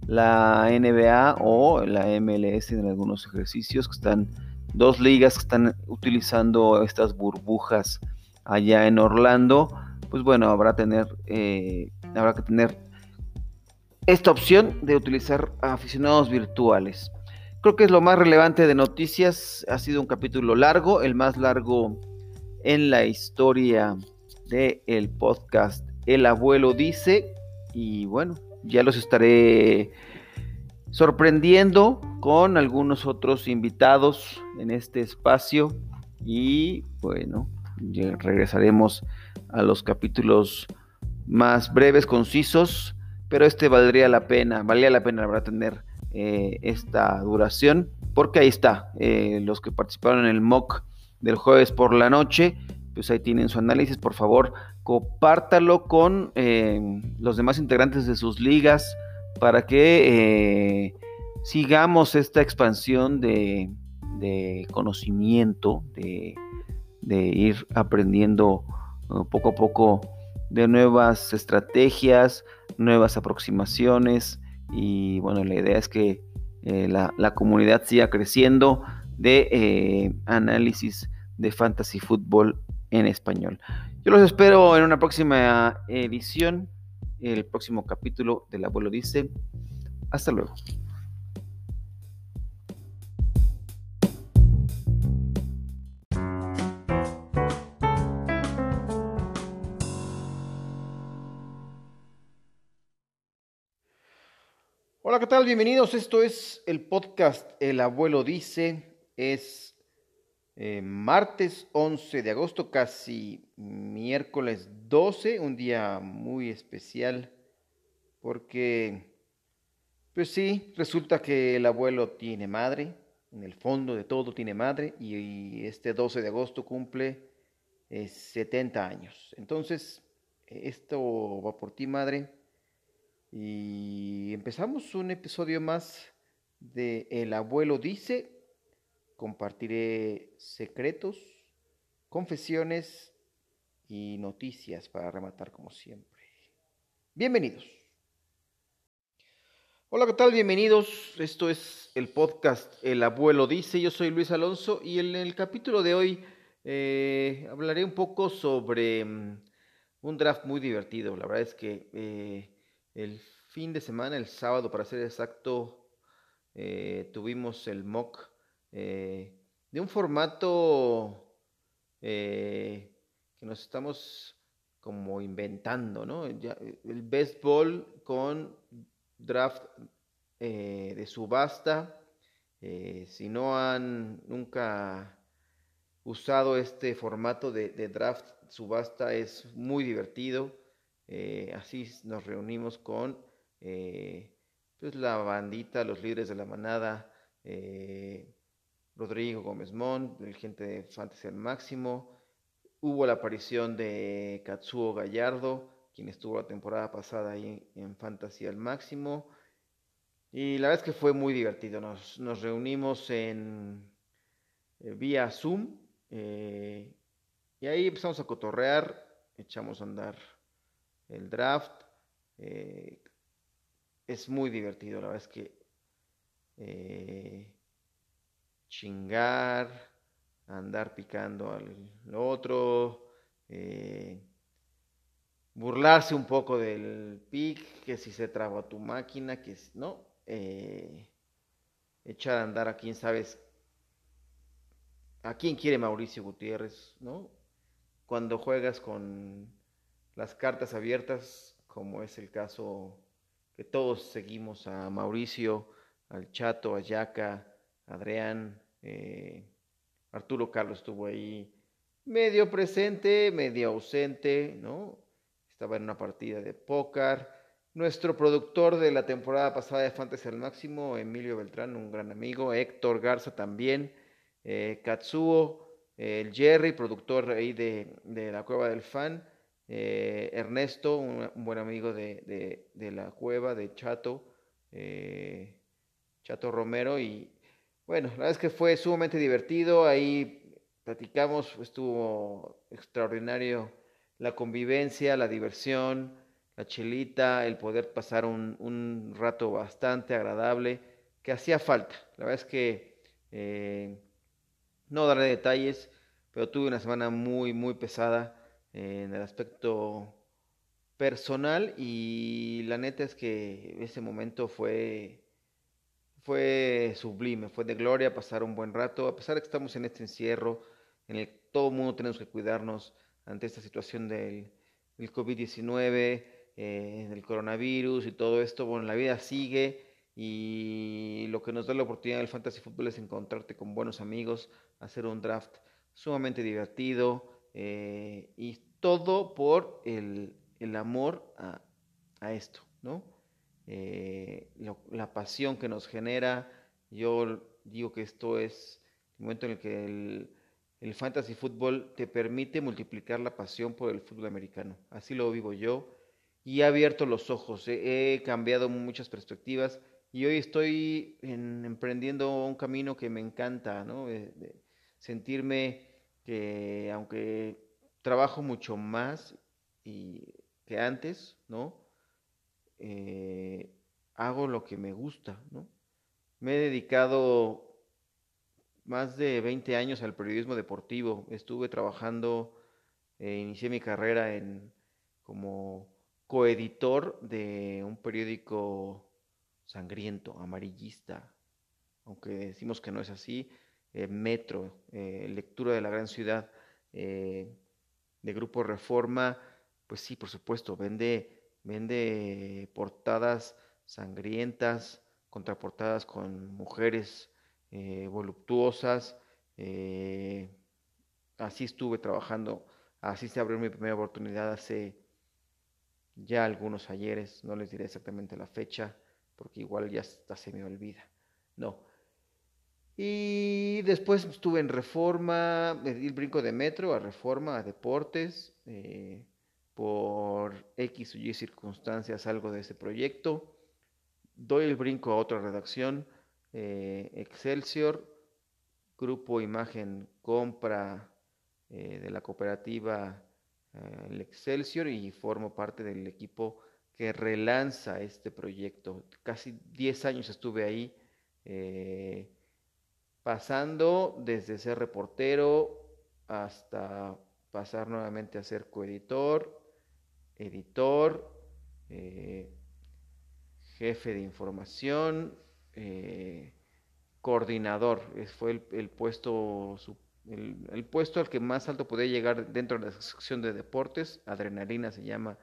Speaker 2: la NBA o la MLS en algunos ejercicios que están dos ligas que están utilizando estas burbujas allá en Orlando, pues bueno, habrá, tener, eh, habrá que tener esta opción de utilizar aficionados virtuales. Creo que es lo más relevante de noticias. Ha sido un capítulo largo, el más largo en la historia del el podcast El abuelo dice. Y bueno, ya los estaré sorprendiendo con algunos otros invitados en este espacio. Y bueno, regresaremos a los capítulos más breves, concisos, pero este valdría la pena, valía la pena, la tener eh, esta duración, porque ahí está, eh, los que participaron en el mock del jueves por la noche, pues ahí tienen su análisis, por favor, compártalo con eh, los demás integrantes de sus ligas para que sigamos esta expansión de, de conocimiento, de de ir aprendiendo uh, poco a poco de nuevas estrategias, nuevas aproximaciones y bueno, la idea es que eh, la, comunidad siga creciendo de eh, análisis de fantasy fútbol en español. Yo los espero en una próxima edición, el próximo capítulo del abuelo dice. Hasta luego. Hola, ¿qué tal? Bienvenidos. Esto es el podcast El abuelo dice. Es eh, martes 11 de agosto, casi miércoles 12, un día muy especial porque, pues sí, resulta que el abuelo tiene madre, en el fondo de todo tiene madre, y, este 12 de agosto cumple 70 eh, años. Entonces, esto va por ti, madre. Y empezamos un episodio más de El abuelo dice. Compartiré secretos, confesiones y noticias para rematar como siempre. Bienvenidos. Hola, ¿qué tal? Bienvenidos. Esto es el podcast El abuelo dice. Yo soy Luis Alonso y en el capítulo de hoy eh, hablaré un poco sobre mm, un draft muy divertido. La verdad es que eh, el fin de semana, el sábado para ser exacto, eh, tuvimos el mock de un formato que nos estamos como inventando, ¿no? el best ball con draft eh, de subasta. Eh, si no han nunca usado este formato de, draft subasta, es muy divertido. Eh, así nos reunimos con pues la bandita, los líderes de la manada, Rodrigo Gómez Mont, el gente de Fantasy al Máximo. Hubo la aparición de Katsuo Gallardo, quien estuvo la temporada pasada ahí en Fantasy al máximo. Y la verdad es que fue muy divertido. Nos, reunimos en eh, vía Zoom eh, y ahí empezamos a cotorrear, echamos a andar el draft. Eh, es muy divertido, la verdad es que chingar, andar picando al otro burlarse un poco del pic, que si se traba tu máquina, que no, eh, echar a andar a quién sabes, a quién quiere Mauricio Gutiérrez, ¿no? Cuando juegas con las cartas abiertas, como es el caso que todos seguimos a Mauricio, al Chato, a Yaca, Adrián, eh, Arturo Carlos estuvo ahí medio presente, medio ausente, ¿no? estaba en una partida de póker. Nuestro productor de la temporada pasada de Fantasy al Máximo, Emilio Beltrán, un gran amigo, Héctor Garza también, eh, Katsuo, el Jerry, productor ahí de, la Cueva del Fan, eh, Ernesto, un, buen amigo de, la Cueva, de Chato, eh, Chato Romero, y bueno, la verdad es que fue sumamente divertido, ahí platicamos, estuvo extraordinario la convivencia, la diversión, la chelita, el poder pasar un, rato bastante agradable que hacía falta. La verdad es que eh, no daré detalles, pero tuve una semana muy, muy pesada en el aspecto personal y la neta es que ese momento fue fue sublime, fue de gloria pasar un buen rato, a pesar de que estamos en este encierro en el que todo mundo tenemos que cuidarnos, ante esta situación del, COVID-19, eh, del coronavirus y todo esto, bueno, la vida sigue y lo que nos da la oportunidad del fantasy fútbol es encontrarte con buenos amigos, hacer un draft sumamente divertido eh, y todo por el, amor a, esto, ¿no? Eh, la pasión que nos genera, yo digo que esto es el momento en el que el, el fantasy fútbol te permite multiplicar la pasión por el fútbol americano. Así lo vivo yo y he abierto los ojos, he, cambiado muchas perspectivas y hoy estoy emprendiendo un camino que me encanta, ¿no? sentirme que aunque trabajo mucho más y, que antes, ¿no? Eh, hago lo que me gusta, ¿no? Me he dedicado más de 20 años al periodismo deportivo. Estuve trabajando, eh, inicié mi carrera en como coeditor de un periódico sangriento, amarillista, aunque decimos que no es así, Metro, eh, lectura de la gran ciudad, de Grupo Reforma, pues sí, por supuesto, vende, vende portadas sangrientas, contraportadas con mujeres voluptuosas, así estuve trabajando, así se abrió mi primera oportunidad hace ya algunos ayeres, no les diré exactamente la fecha, porque igual ya se me olvida. No. Y después estuve en Reforma, el brinco de metro a Reforma, a Deportes, eh, por X o Y circunstancias algo de ese proyecto. Doy el brinco a otra redacción, eh, Excelsior, Grupo Imagen compra eh, de la cooperativa el Excelsior y formo parte del equipo que relanza este proyecto. Casi 10 años estuve ahí, pasando desde ser reportero hasta pasar nuevamente a ser coeditor, editor, eh, jefe de información, coordinador. Fue el, el puesto el, puesto al que más alto podía llegar dentro de la sección de deportes, Adrenalina se llama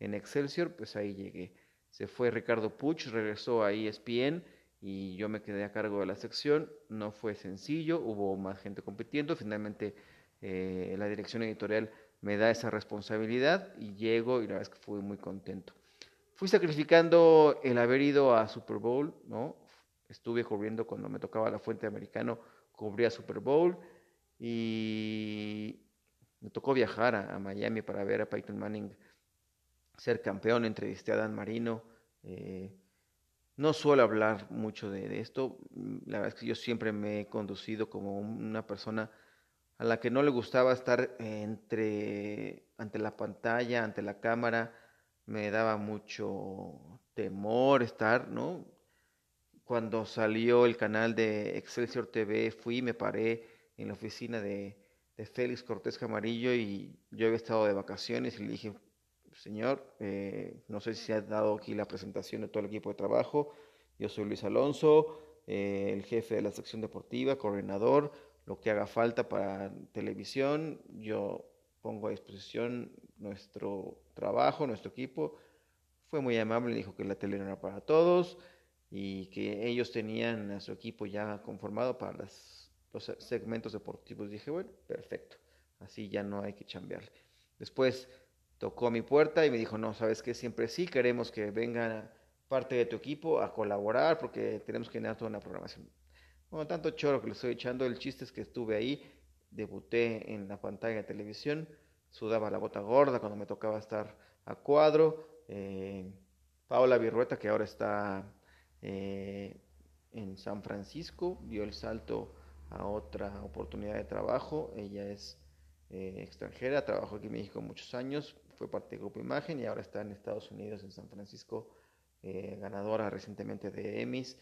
Speaker 2: en Excelsior, pues ahí llegué. Se fue Ricardo Puch, regresó a ESPN y yo me quedé a cargo de la sección. No fue sencillo, hubo más gente compitiendo. Finalmente eh, la dirección editorial me da esa responsabilidad y llego y la verdad es que fui muy contento. Fui sacrificando el haber ido a Super Bowl, ¿no? Estuve cubriendo cuando me tocaba la fuente americano, cubría Super Bowl y me tocó viajar a, Miami para ver a Peyton Manning ser campeón, entrevisté a Dan Marino. Eh, no suelo hablar mucho de, esto, la verdad es que yo siempre me he conducido como una persona a la que no le gustaba estar entre, ante la pantalla, ante la cámara, me daba mucho temor estar, ¿no? Cuando salió el canal de Excelsior TV, fui, me paré, en la oficina de, Félix Cortés Camarillo y yo había estado de vacaciones y le dije, señor, eh, no sé si se ha dado aquí la presentación de todo el equipo de trabajo, yo soy Luis Alonso, eh, el jefe de la sección deportiva, coordinador, lo que haga falta para televisión, yo pongo a disposición nuestro trabajo, nuestro equipo. Fue muy amable, dijo que la tele era para todos y que ellos tenían a su equipo ya conformado para los segmentos deportivos. Dije, bueno, perfecto, así ya no hay que chambearle. Después tocó mi puerta y me dijo, no, sabes que siempre sí queremos que venga parte de tu equipo a colaborar porque tenemos que generar toda una programación. Bueno, tanto choro que le estoy echando, el chiste es que estuve ahí, debuté en la pantalla de televisión, sudaba la bota gorda cuando me tocaba estar a cuadro. Eh, Paola Virrueta, que ahora está eh, en San Francisco, dio el salto a otra oportunidad de trabajo. Ella es eh, extranjera, trabajó aquí en México muchos años, fue parte del Grupo Imagen y ahora está en Estados Unidos, en San Francisco, eh, ganadora recientemente de Emmys.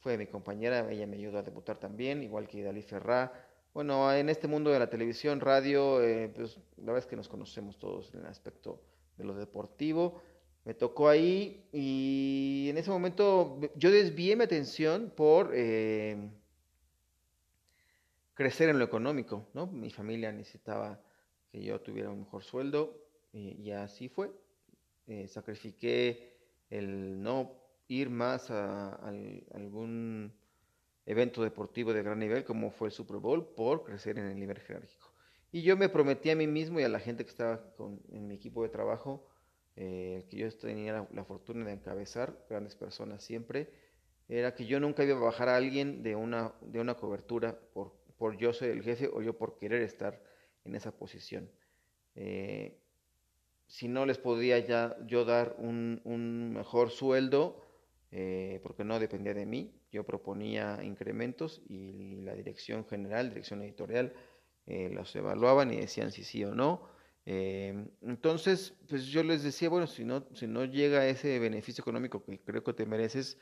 Speaker 2: Fue mi compañera, ella me ayudó a debutar también, igual que Dalí Ferrá. Bueno, en este mundo de la televisión, radio, eh, pues la verdad es que nos conocemos todos en el aspecto de lo deportivo. Me tocó ahí y en ese momento yo desvié mi atención por crecer en lo económico, ¿no? Mi familia necesitaba que yo tuviera un mejor sueldo y, así fue. Eh, sacrifiqué el no ir más a, algún evento deportivo de gran nivel como fue el Super Bowl por crecer en el nivel jerárquico. Y yo me prometí a mí mismo y a la gente que estaba en mi equipo de trabajo, eh, que yo tenía la, fortuna de encabezar, grandes personas siempre, era que yo nunca iba a bajar a alguien de una, de una cobertura por por yo soy el jefe o yo por querer estar en esa posición. Eh, si no les podía ya yo dar un, mejor sueldo, eh, porque no dependía de mí, yo proponía incrementos y la dirección general, dirección editorial, eh, los evaluaban y decían si sí o no. entonces, pues yo les decía, bueno, si no, si no llega ese beneficio económico que creo que te mereces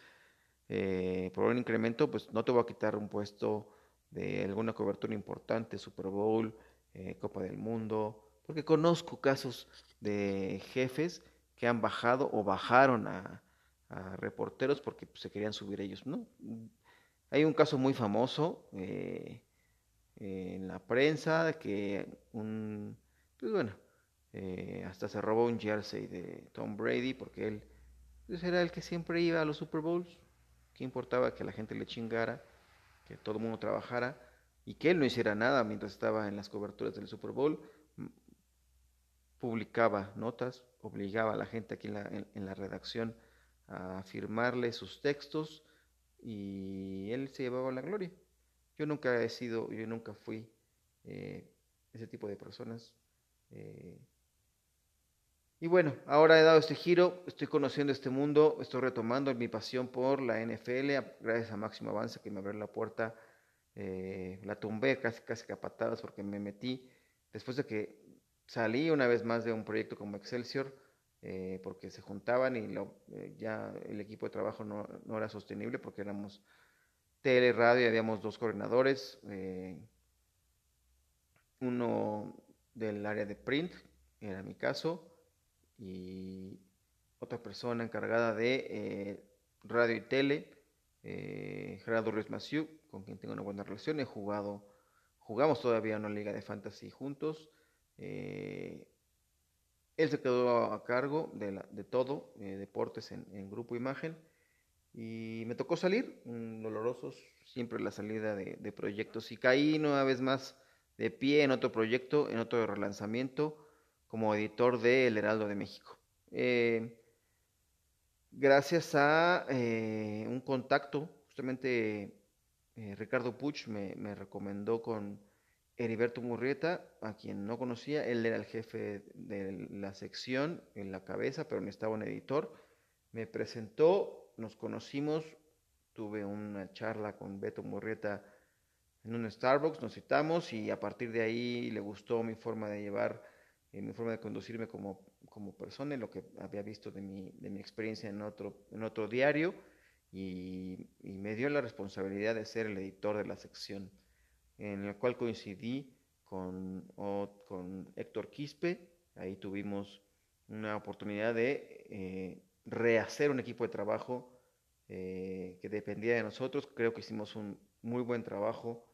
Speaker 2: por un incremento, pues no te voy a quitar un puesto de alguna cobertura importante, Super Bowl, eh, Copa del Mundo, porque conozco casos de jefes que han bajado o bajaron a, reporteros porque pues, se querían subir ellos, ¿no? Hay un caso muy famoso eh, en la prensa que un, pues bueno, eh, hasta se robó un jersey de Tom Brady porque él pues, era el que siempre iba a los Super Bowls. ¿Qué importaba que la gente le chingara, que todo el mundo trabajara y que él no hiciera nada mientras estaba en las coberturas del Super Bowl? Publicaba notas, obligaba a la gente aquí en la, en la redacción a firmarle sus textos y él se llevaba la gloria. Yo nunca he sido, yo nunca fui eh, ese tipo de personas. Eh, y bueno, ahora he dado este giro, estoy conociendo este mundo, estoy retomando mi pasión por la NFL, gracias a Máximo Avance que me abrió la puerta, eh, la tumbé casi, casi capatadas porque me metí, después de que salí una vez más de un proyecto como Excelsior, eh, porque se juntaban y eh, ya el equipo de trabajo no, no, era sostenible porque éramos tele, radio y habíamos dos coordinadores, eh, uno del área de print, era mi caso, y otra persona encargada de radio y tele, Gerardo Ruiz Maciú, con quien tengo una buena relación, he jugado, jugamos todavía una liga de fantasy juntos, él se quedó a cargo de, todo, eh, deportes en, grupo imagen, y me tocó salir, dolorosos, siempre la salida de, proyectos, y caí una vez más de pie en otro proyecto, en otro relanzamiento, como editor de El Heraldo de México. Eh, gracias a eh, un contacto, justamente Ricardo Puch me recomendó con Heriberto Murrieta, a quien no conocía, él era el jefe de la sección en la cabeza, pero necesitaba un editor. Me presentó, nos conocimos, tuve una charla con Beto Murrieta en un Starbucks, nos citamos y a partir de ahí le gustó mi forma de llevar, eh, mi forma de conducirme como, como persona, lo que había visto de mi, de mi experiencia en otro, en otro diario y, y me dio la responsabilidad de ser el editor de la sección en el cual coincidí con, con Héctor Quispe. Ahí tuvimos una oportunidad de eh, rehacer un equipo de trabajo eh, que dependía de nosotros. Creo que hicimos un muy buen trabajo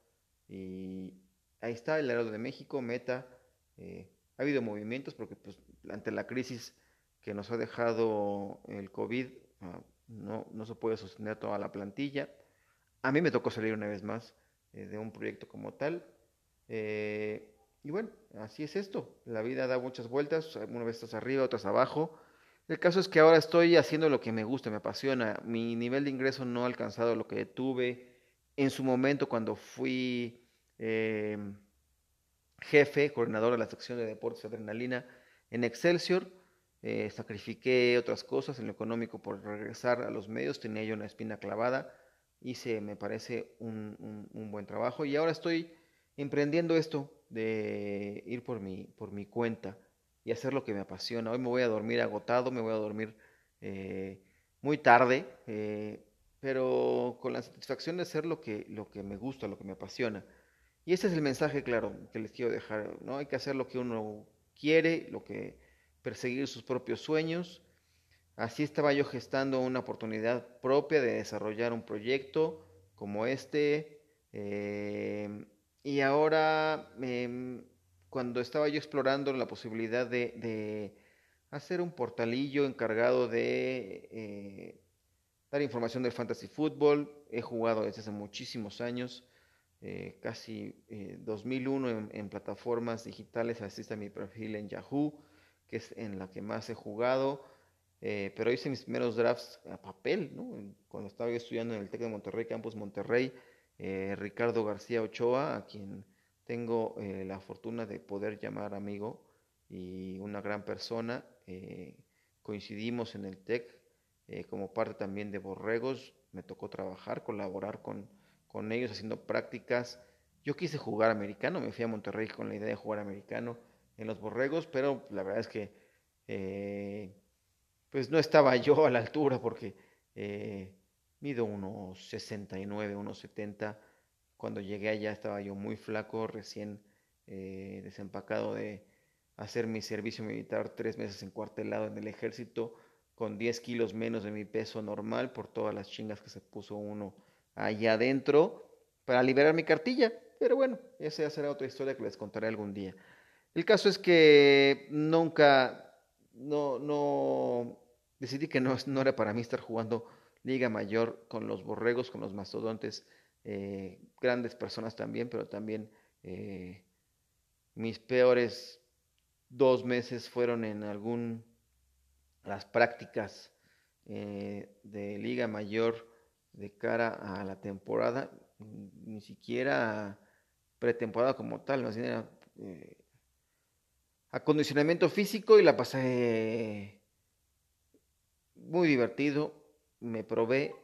Speaker 2: y ahí está el Heraldo de México, Meta. Eh, ha habido movimientos porque pues, ante la crisis que nos ha dejado el COVID, ah, no, no se puede sostener toda la plantilla. A mí me tocó salir una vez más de un proyecto como tal. Eh, y bueno, así es esto. La vida da muchas vueltas, una vez estás arriba, otras abajo. El caso es que ahora estoy haciendo lo que me gusta, me apasiona. Mi nivel de ingreso no ha alcanzado lo que tuve en su momento cuando fui eh, jefe, coordinador de la sección de deportes adrenalina en Excelsior. sacrifiqué otras cosas en lo económico por regresar a los medios, tenía yo una espina clavada hice, me parece, un, buen trabajo y ahora estoy emprendiendo esto de ir por mi, por mi cuenta y hacer lo que me apasiona. Hoy me voy a dormir agotado, me voy a dormir eh, muy tarde, eh, pero con la satisfacción de hacer lo que, lo que me gusta, lo que me apasiona. Y ese es el mensaje claro que les quiero dejar, ¿no? Hay que hacer lo que uno quiere, lo que perseguir sus propios sueños Así estaba yo gestando una oportunidad propia de desarrollar un proyecto como este. Eh, y ahora, em, cuando estaba yo explorando la posibilidad de, hacer un portalillo encargado de eh, dar información del fantasy fútbol, he jugado desde hace muchísimos años, eh, casi 2001 en, en, plataformas digitales, así está mi perfil en Yahoo, que es en la que más he jugado. Eh, pero hice mis primeros drafts a papel, ¿no? Cuando estaba estudiando en el TEC de Monterrey, Campus Monterrey, eh, Ricardo García Ochoa, a quien tengo eh, la fortuna de poder llamar amigo y una gran persona. coincidimos en el TEC como parte también de Borregos. Me tocó trabajar, colaborar con, con ellos haciendo prácticas. Yo quise jugar americano, me fui a Monterrey con la idea de jugar americano en los Borregos, pero la verdad es que pues no estaba yo a la altura porque eh, mido unos 69, unos 70. Cuando llegué allá estaba yo muy flaco, recién eh, desempacado de hacer mi servicio militar tres meses encuartelado en el ejército. con 10 kilos menos de mi peso normal por todas las chingas que se puso uno allá adentro para liberar mi cartilla. Pero bueno, esa ya será otra historia que les contaré algún día. El caso es que nunca, no, no, decidí que no, no era para mí estar jugando Liga Mayor con los borregos, con los mastodontes, eh, grandes personas también, pero también eh, mis peores dos meses fueron en algún las prácticas eh, de Liga Mayor de cara a la temporada, ni siquiera pretemporada como tal, bien era acondicionamiento físico y la pasé muy divertido, me probé,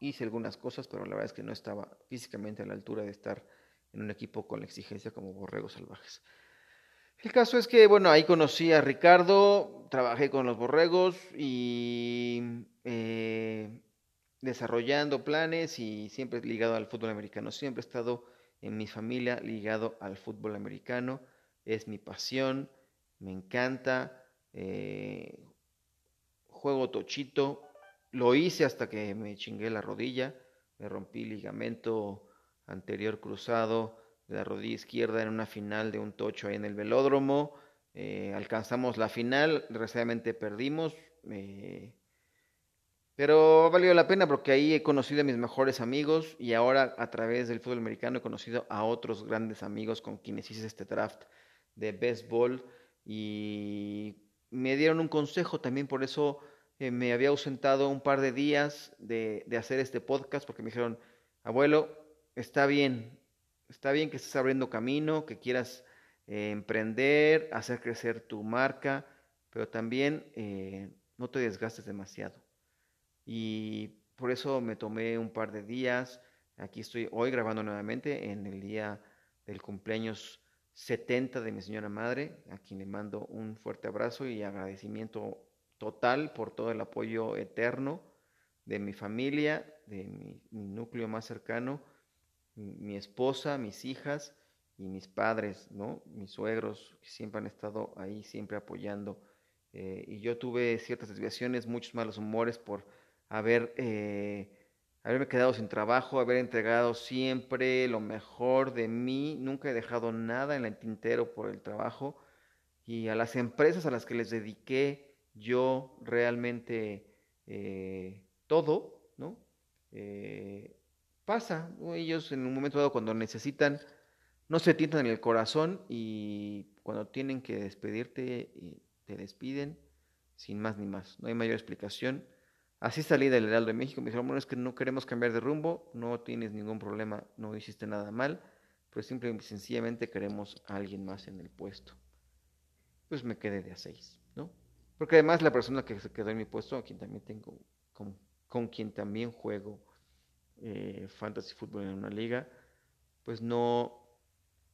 Speaker 2: hice algunas cosas, pero la verdad es que no estaba físicamente a la altura de estar en un equipo con la exigencia como Borregos Salvajes. El caso es que, bueno, ahí conocí a Ricardo, trabajé con los borregos y eh, desarrollando planes y siempre ligado al fútbol americano. Siempre he estado en mi familia ligado al fútbol americano. Es mi pasión, me encanta. Eh, juego tochito. Lo hice hasta que me chingué la rodilla. Me rompí ligamento anterior cruzado de la rodilla izquierda en una final de un tocho ahí en el velódromo. Eh, alcanzamos la final, desgraciadamente perdimos, eh, pero valió la pena porque ahí he conocido a mis mejores amigos y ahora a través del fútbol americano he conocido a otros grandes amigos con quienes hice este draft de béisbol y me dieron un consejo también, por eso eh, me había ausentado un par de días de, de hacer este podcast porque me dijeron, abuelo, está bien, Está bien que estés abriendo camino, que quieras eh, emprender, hacer crecer tu marca, pero también eh, no te desgastes demasiado. Y por eso me tomé un par de días. Aquí estoy hoy grabando nuevamente en el día del cumpleaños 70 de mi señora madre, a quien le mando un fuerte abrazo y agradecimiento total por todo el apoyo eterno de mi familia, de mi núcleo más cercano mi esposa, mis hijas y mis padres, ¿no? Mis suegros, que siempre han estado ahí, siempre apoyando. Eh, y yo tuve ciertas desviaciones, muchos malos humores por haber, eh, haberme quedado sin trabajo, haber entregado siempre lo mejor de mí. Nunca he dejado nada en el tintero por el trabajo. Y a las empresas a las que les dediqué yo realmente eh, todo, ¿no? pasa. Ellos en un momento dado cuando necesitan, no se tientan en el corazón y cuando tienen que despedirte, te despiden sin más ni más. No hay mayor explicación. Así salí del Heraldo de México. Me dijeron, bueno, es que no queremos cambiar de rumbo, no tienes ningún problema, no hiciste nada mal, pero simple y sencillamente queremos a alguien más en el puesto. Pues me quedé de a seis. Porque además la persona que se quedó en mi puesto, quien también tengo, con, con quien también juego eh, fantasy fútbol en una liga, pues no,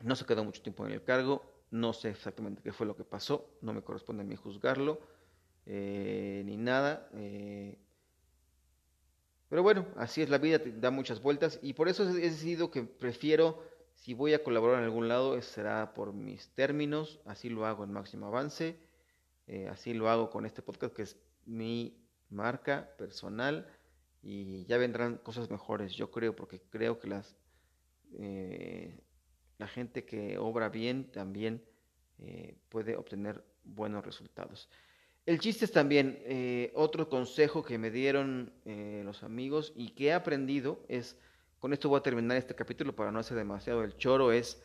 Speaker 2: no se quedó mucho tiempo en el cargo, no sé exactamente qué fue lo que pasó, no me corresponde a mí juzgarlo, eh, ni nada. Eh, pero bueno, así es la vida, da muchas vueltas y por eso he decidido que prefiero, si voy a colaborar en algún lado, será por mis términos, así lo hago en máximo avance, así lo hago con este podcast que es mi marca personal y ya vendrán cosas mejores, yo creo, porque creo que las eh, la gente que obra bien también eh, puede obtener buenos resultados. El chiste es también, eh, otro consejo que me dieron los amigos y que he aprendido es, con esto voy a terminar este capítulo para no hacer demasiado el choro, es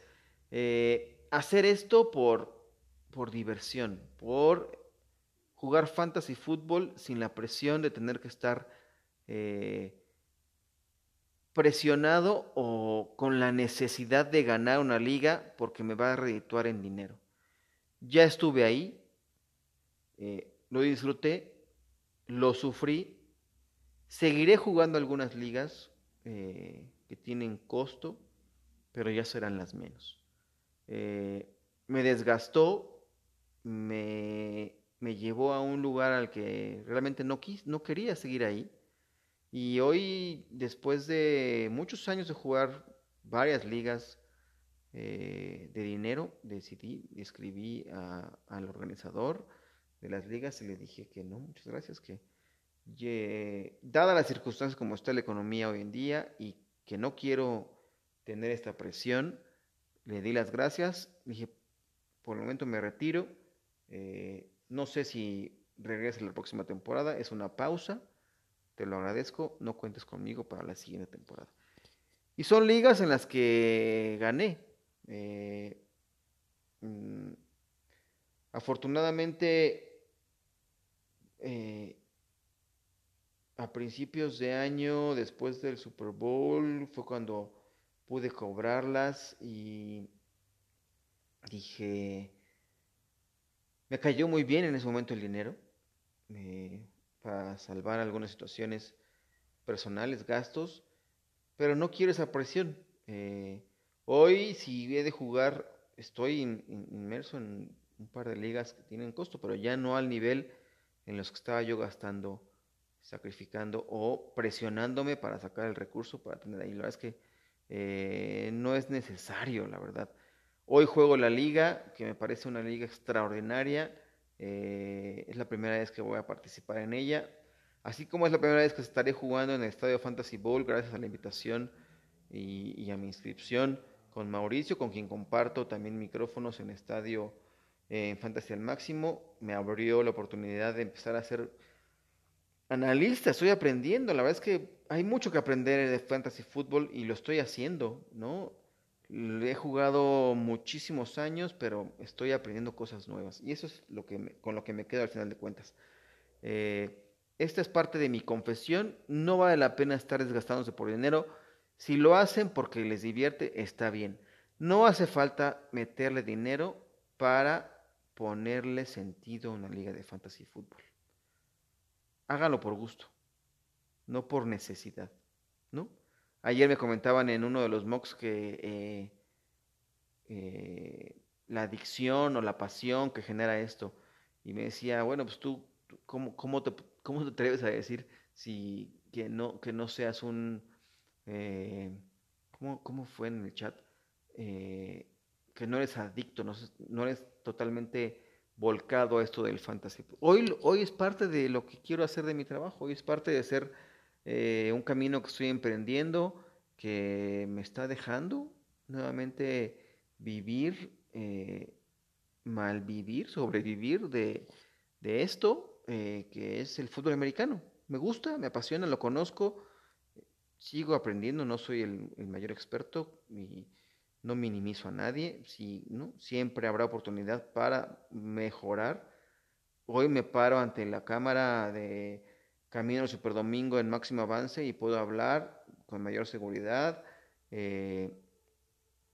Speaker 2: hacer esto por, por diversión, por jugar fantasy fútbol sin la presión de tener que estar eh, presionado o con la necesidad de ganar una liga porque me va a redituar en dinero. Ya estuve ahí, eh, lo disfruté, lo sufrí, seguiré jugando algunas ligas eh, que tienen costo, pero ya serán las menos. me desgastó, me, me, llevó a un lugar al que realmente no, quis, no quería seguir ahí. Y hoy, después de muchos años de jugar varias ligas eh, de dinero, decidí, escribí al organizador de las ligas y le dije que no, muchas gracias, que las circunstancias como está la economía hoy en día y que no quiero tener esta presión, le di las gracias, dije, por el momento me retiro, eh, no sé si regrese la próxima temporada, es una pausa, te lo agradezco, no cuentes conmigo para la siguiente temporada. Y son ligas en las que gané. Eh, mm, afortunadamente, eh, a principios de año, después del Super Bowl, fue cuando pude cobrarlas y dije, me cayó muy bien en ese momento el dinero eh, para salvar algunas situaciones personales, gastos, pero no quiero esa presión. Eh, hoy, si he de jugar, estoy inmerso en un par de ligas que tienen costo, pero ya no al nivel en los que estaba yo gastando sacrificando o presionándome para sacar el recurso para tener ahí. La verdad es que eh, no es necesario, la verdad. Hoy juego la liga, que me parece una liga extraordinaria. Eh, es la primera vez que voy a participar en ella. Así como es la primera vez que estaré jugando en el Estadio Fantasy Bowl, gracias a la invitación y, a mi inscripción con Mauricio, con quien comparto también micrófonos en Estadio eh, Fantasy al Máximo. Me abrió la oportunidad de empezar a hacer analista, estoy aprendiendo. La verdad es que hay mucho que aprender de fantasy fútbol y lo estoy haciendo, ¿no? He jugado muchísimos años, pero estoy aprendiendo cosas nuevas. Y eso es lo que con lo que me quedo al final de cuentas. Eh, esta es parte de mi confesión. No vale la pena estar desgastándose por dinero. Si lo hacen porque les divierte, está bien. No hace falta meterle dinero para ponerle sentido a una liga de fantasy fútbol hágalo por gusto, no por necesidad, ¿no? Ayer me comentaban en uno de los mocks que eh, eh, la adicción o la pasión que genera esto, y me decía, bueno, pues tú, ¿cómo, cómo, te, cómo te atreves a decir si que no, que no seas un... Eh, ¿cómo, ¿cómo, fue en el chat? que no eres adicto, no, no eres totalmente volcado a esto del fantasy. Hoy, hoy es parte de lo que quiero hacer de mi trabajo, hoy es parte de hacer eh, un camino que estoy emprendiendo, que me está dejando nuevamente vivir, eh, malvivir, sobrevivir de, de esto, eh, que es el fútbol americano. Me gusta, me apasiona, lo conozco, sigo aprendiendo, no soy el, el mayor experto y no minimizo a nadie, si, ¿no? siempre habrá oportunidad para mejorar. Hoy me paro ante la cámara de Camino al Superdomingo en máximo avance y puedo hablar con mayor seguridad. Eh,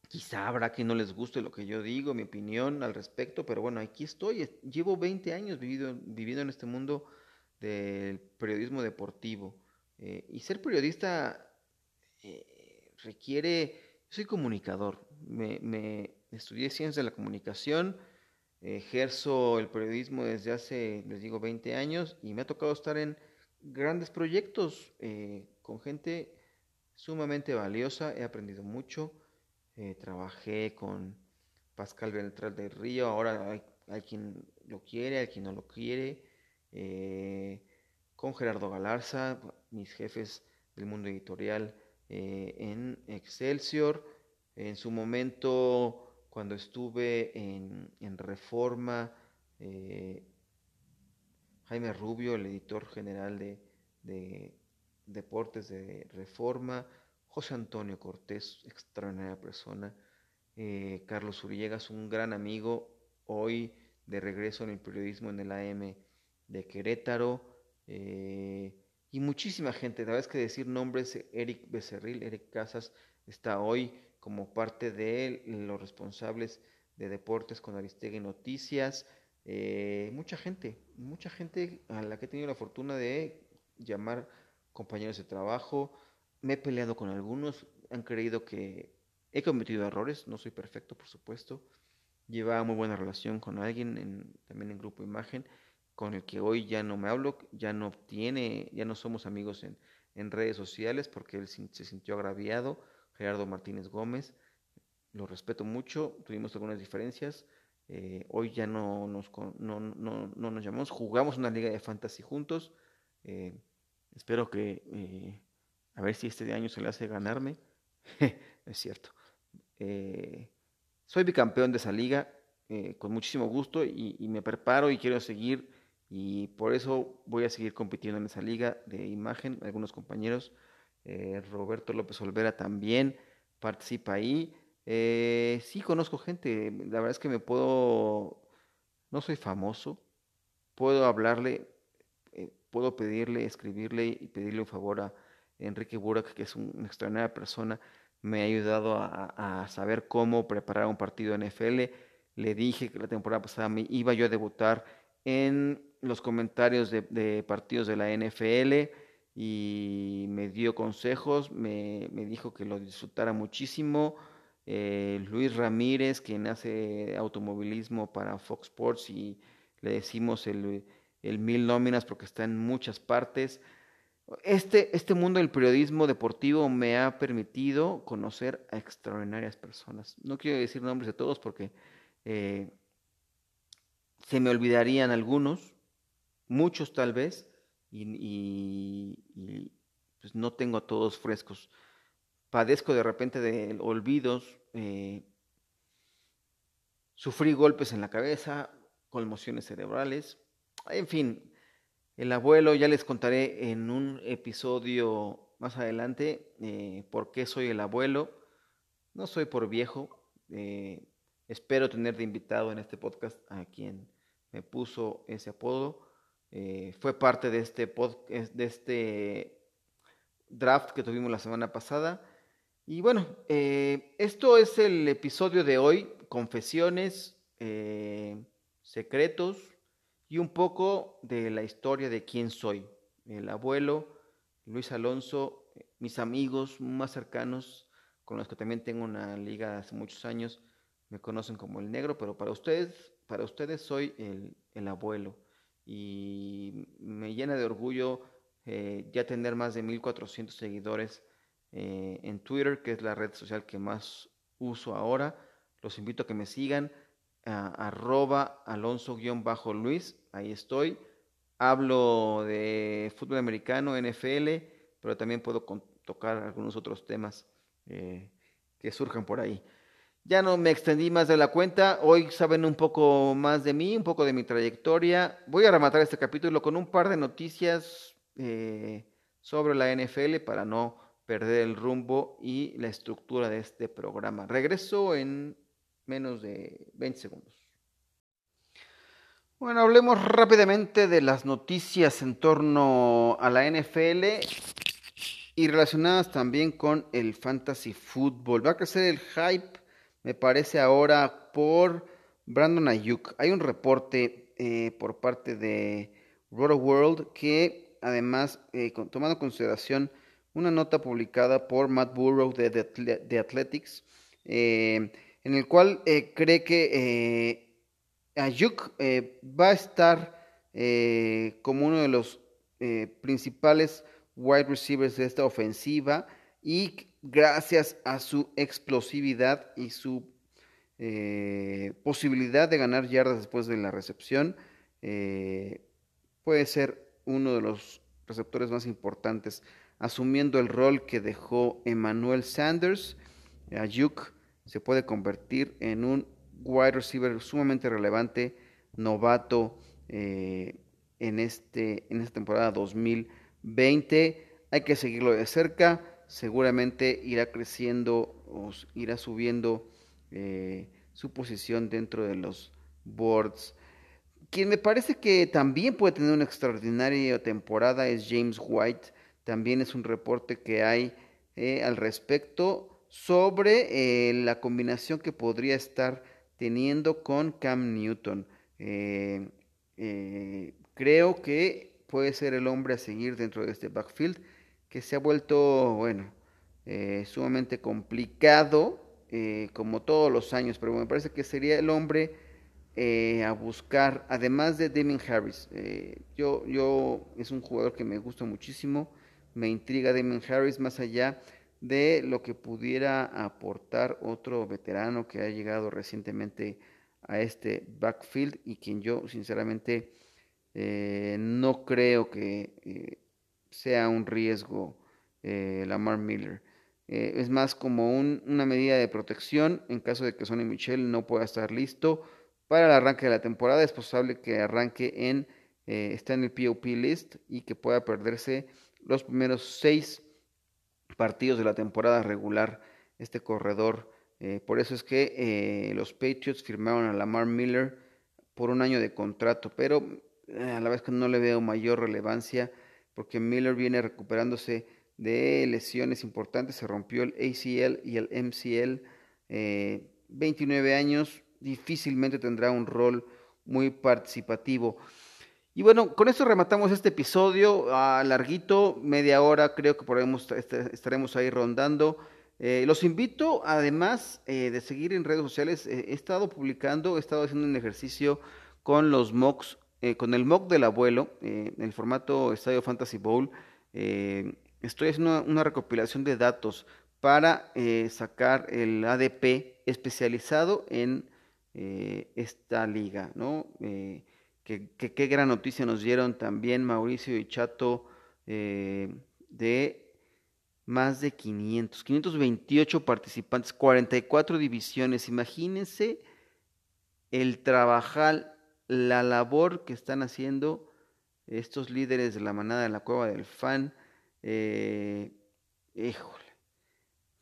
Speaker 2: quizá habrá quien no les guste lo que yo digo, mi opinión al respecto, pero bueno, aquí estoy. Llevo 20 años vivido, viviendo en este mundo del periodismo deportivo. Eh, y ser periodista eh, requiere soy comunicador, me, estudié ciencias de la comunicación, ejerzo el periodismo desde hace, les digo, 20 años y me ha tocado estar en grandes proyectos eh, con gente sumamente valiosa, he aprendido mucho, eh, trabajé con Pascal Beltrán del Río, ahora hay, quien lo quiere, hay quien no lo quiere, eh, con Gerardo Galarza, mis jefes del mundo editorial en Excelsior. En su momento, cuando estuve en, Reforma, eh, Jaime Rubio, el editor general de, Deportes de Reforma, José Antonio Cortés, extraordinaria persona, eh, Carlos Uriegas, un gran amigo, hoy de regreso en el periodismo en el AM de Querétaro, y muchísima gente. La es que decir nombres, Eric Becerril, Eric Casas, está hoy como parte de los responsables de deportes con Aristegui Noticias. Eh, mucha gente, mucha gente a la que he tenido la fortuna de llamar compañeros de trabajo. Me he peleado con algunos, han creído que he cometido errores, no soy perfecto, por supuesto. Llevaba muy buena relación con alguien, también en Grupo Imagen, con el que hoy ya no me hablo, ya no tiene, ya no somos amigos en, redes sociales porque él se sintió agraviado, Gerardo Martínez Gómez, lo respeto mucho, tuvimos algunas diferencias, Eh, hoy ya no nos, no, no, no nos llamamos, jugamos una liga de fantasy juntos. Eh, espero que, eh, a ver si este año se le hace ganarme. es cierto. soy bicampeón de esa liga con muchísimo gusto y, y, me preparo y quiero seguir y por eso voy a seguir compitiendo en esa liga de imagen. Algunos compañeros, Roberto López Olvera también participa ahí. Eh, sí, conozco gente. La verdad es que me puedo. No soy famoso. Puedo hablarle, eh, puedo pedirle, escribirle y pedirle un favor a Enrique Burak, que es una extraordinaria persona. Me ha ayudado a, saber cómo preparar un partido NFL. Le dije que la temporada pasada me iba yo a debutar en los comentarios de, de partidos de la NFL y me dio consejos, me, me dijo que lo disfrutara muchísimo eh, Luis Ramírez, quien hace automovilismo para Fox Sports y le decimos el, mil nóminas porque está en muchas partes. Este, este mundo del periodismo deportivo me ha permitido conocer a extraordinarias personas. No quiero decir nombres de todos porque eh, se me olvidarían algunos, muchos tal vez, y, y pues no tengo a todos frescos padezco de repente de olvidos, eh, sufrí golpes en la cabeza, conmociones cerebrales, en fin, el abuelo, ya les contaré en un episodio más adelante eh, por qué soy el abuelo. No soy por viejo, eh, espero tener de invitado en este podcast a quien me puso ese apodo. fue parte de este, de este draft que tuvimos la semana pasada y bueno, eh, esto es el episodio de hoy, confesiones, eh, secretos y un poco de la historia de quién soy. El abuelo, Luis Alonso, mis amigos más cercanos, con los que también tengo una liga hace muchos años, me conocen como el negro, pero para ustedes, para ustedes soy el, el abuelo. Y me llena de orgullo eh, ya tener más de 1400 seguidores eh, en Twitter, que es la red social que más uso ahora. Los invito a que me sigan, arroba alonso-luis, ahí estoy. Hablo de fútbol americano, NFL, pero también puedo tocar algunos otros temas eh, que surjan por ahí. Ya no me extendí más de la cuenta. Hoy saben un poco más de mí, un poco de mi trayectoria. Voy a rematar este capítulo con un par de noticias eh, sobre la NFL para no perder el rumbo y la estructura de este programa. Regreso en menos de 20 segundos. Bueno, hablemos rápidamente de las noticias en torno a la NFL y relacionadas también con el fantasy fútbol. Va a crecer el hype, me parece ahora, por Brandon Ayuk. Hay un reporte eh, por parte de Roto World que además, eh, tomando en consideración una nota publicada por Matt Burrow de The, Athletics, eh, en el cual eh, cree que eh, Ayuk va a estar como uno de los principales wide receivers de esta ofensiva y gracias a su explosividad y su posibilidad de ganar yardas después de la recepción, puede ser uno de los receptores más importantes asumiendo el rol que dejó Emmanuel Sanders. Ayuk se puede convertir en un wide receiver sumamente relevante, novato eh, en, este, en esta temporada 2020. Hay que seguirlo de cerca, seguramente irá creciendo o irá subiendo eh, su posición dentro de los boards. Quien me parece que también puede tener una extraordinaria temporada es James White también es un reporte que hay eh, al respecto sobre eh, la combinación que podría estar teniendo con Cam Newton. Eh, creo que puede ser el hombre a seguir dentro de este backfield que se ha vuelto, bueno, sumamente complicado como todos los años, pero me parece que sería el hombre a buscar, además de Damien Harris. yo, yo es un jugador que me gusta muchísimo me intriga Damon Harris más allá de lo que pudiera aportar otro veterano que ha llegado recientemente a este backfield y quien yo sinceramente eh, no creo que eh, sea un riesgo eh, Lamar Miller. es más como una medida de protección en caso de que Sonny Michel no pueda estar listo para el arranque de la temporada. Es posible que arranque en, está en el POP list y que pueda perderse los primeros seis partidos de la temporada regular este corredor. por eso es que los Patriots firmaron a Lamar Miller por un año de contrato, pero eh, a la vez que no le veo mayor relevancia porque Miller viene recuperándose de lesiones importantes, se rompió el ACL y el MCL, 29 eh, años, difícilmente tendrá un rol muy participativo. Y bueno, con esto rematamos este episodio a larguito, media hora, creo que podemos, estaremos ahí rondando. Eh, los invito, además de seguir en redes sociales, he estado publicando, he estado haciendo un ejercicio con los mocks eh, con el mock del abuelo, eh, en el formato Estadio Fantasy Bowl, eh, estoy haciendo una, recopilación de datos para sacar el ADP especializado en esta liga, ¿no? Que, qué gran noticia nos dieron también Mauricio y Chato de más de 500, 528 participantes, 44 divisiones. Imagínense el trabajar la labor que están haciendo estos líderes de la manada de la cueva del fan. Eh, híjole,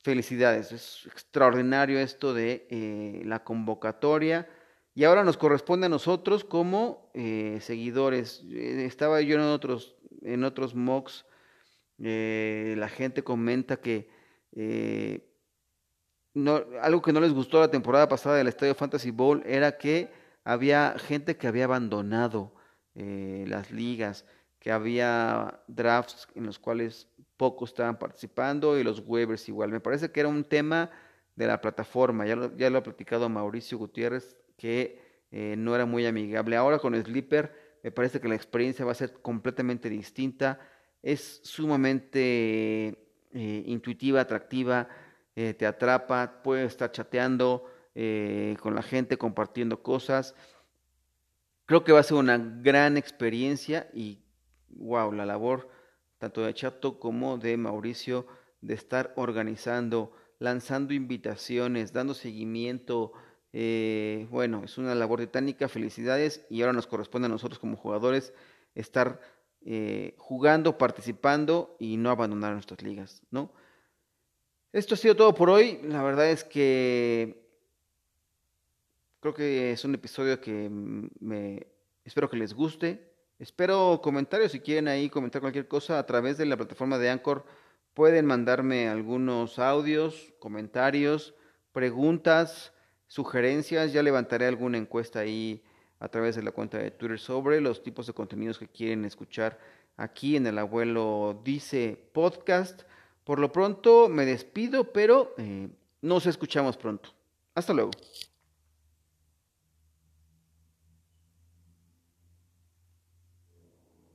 Speaker 2: felicidades, es extraordinario esto de eh, la convocatoria. Y ahora nos corresponde a nosotros como eh, seguidores. estaba yo en otros, en otros mocks, la gente comenta que no, algo que no les gustó la temporada pasada del Estadio Fantasy Bowl era que había gente que había abandonado eh, las ligas, que había drafts en los cuales pocos estaban participando y los waivers igual. Me parece que era un tema de la plataforma, ya ya lo ha platicado Mauricio Gutiérrez, que eh, no era muy amigable. Ahora con Sleeper me parece que la experiencia va a ser completamente distinta, es sumamente eh, intuitiva, atractiva, te atrapa, puedes estar chateando, eh, con la gente, compartiendo cosas. Creo que va a ser una gran experiencia y, wow, la labor tanto de Chato como de Mauricio de estar organizando, lanzando invitaciones, dando seguimiento. Eh, bueno, es una labor titánica, felicidades y ahora nos corresponde a nosotros como jugadores estar eh, jugando, participando y no abandonar nuestras ligas, ¿no? Esto ha sido todo por hoy. La verdad es que Creo que es un episodio que me espero que les guste. Espero comentarios si quieren ahí comentar cualquier cosa a través de la plataforma de Anchor. Pueden mandarme algunos audios, comentarios, preguntas, sugerencias. Ya levantaré alguna encuesta ahí a través de la cuenta de Twitter sobre los tipos de contenidos que quieren escuchar aquí en el abuelo dice podcast. Por lo pronto me despido, pero eh, nos escuchamos pronto. Hasta luego.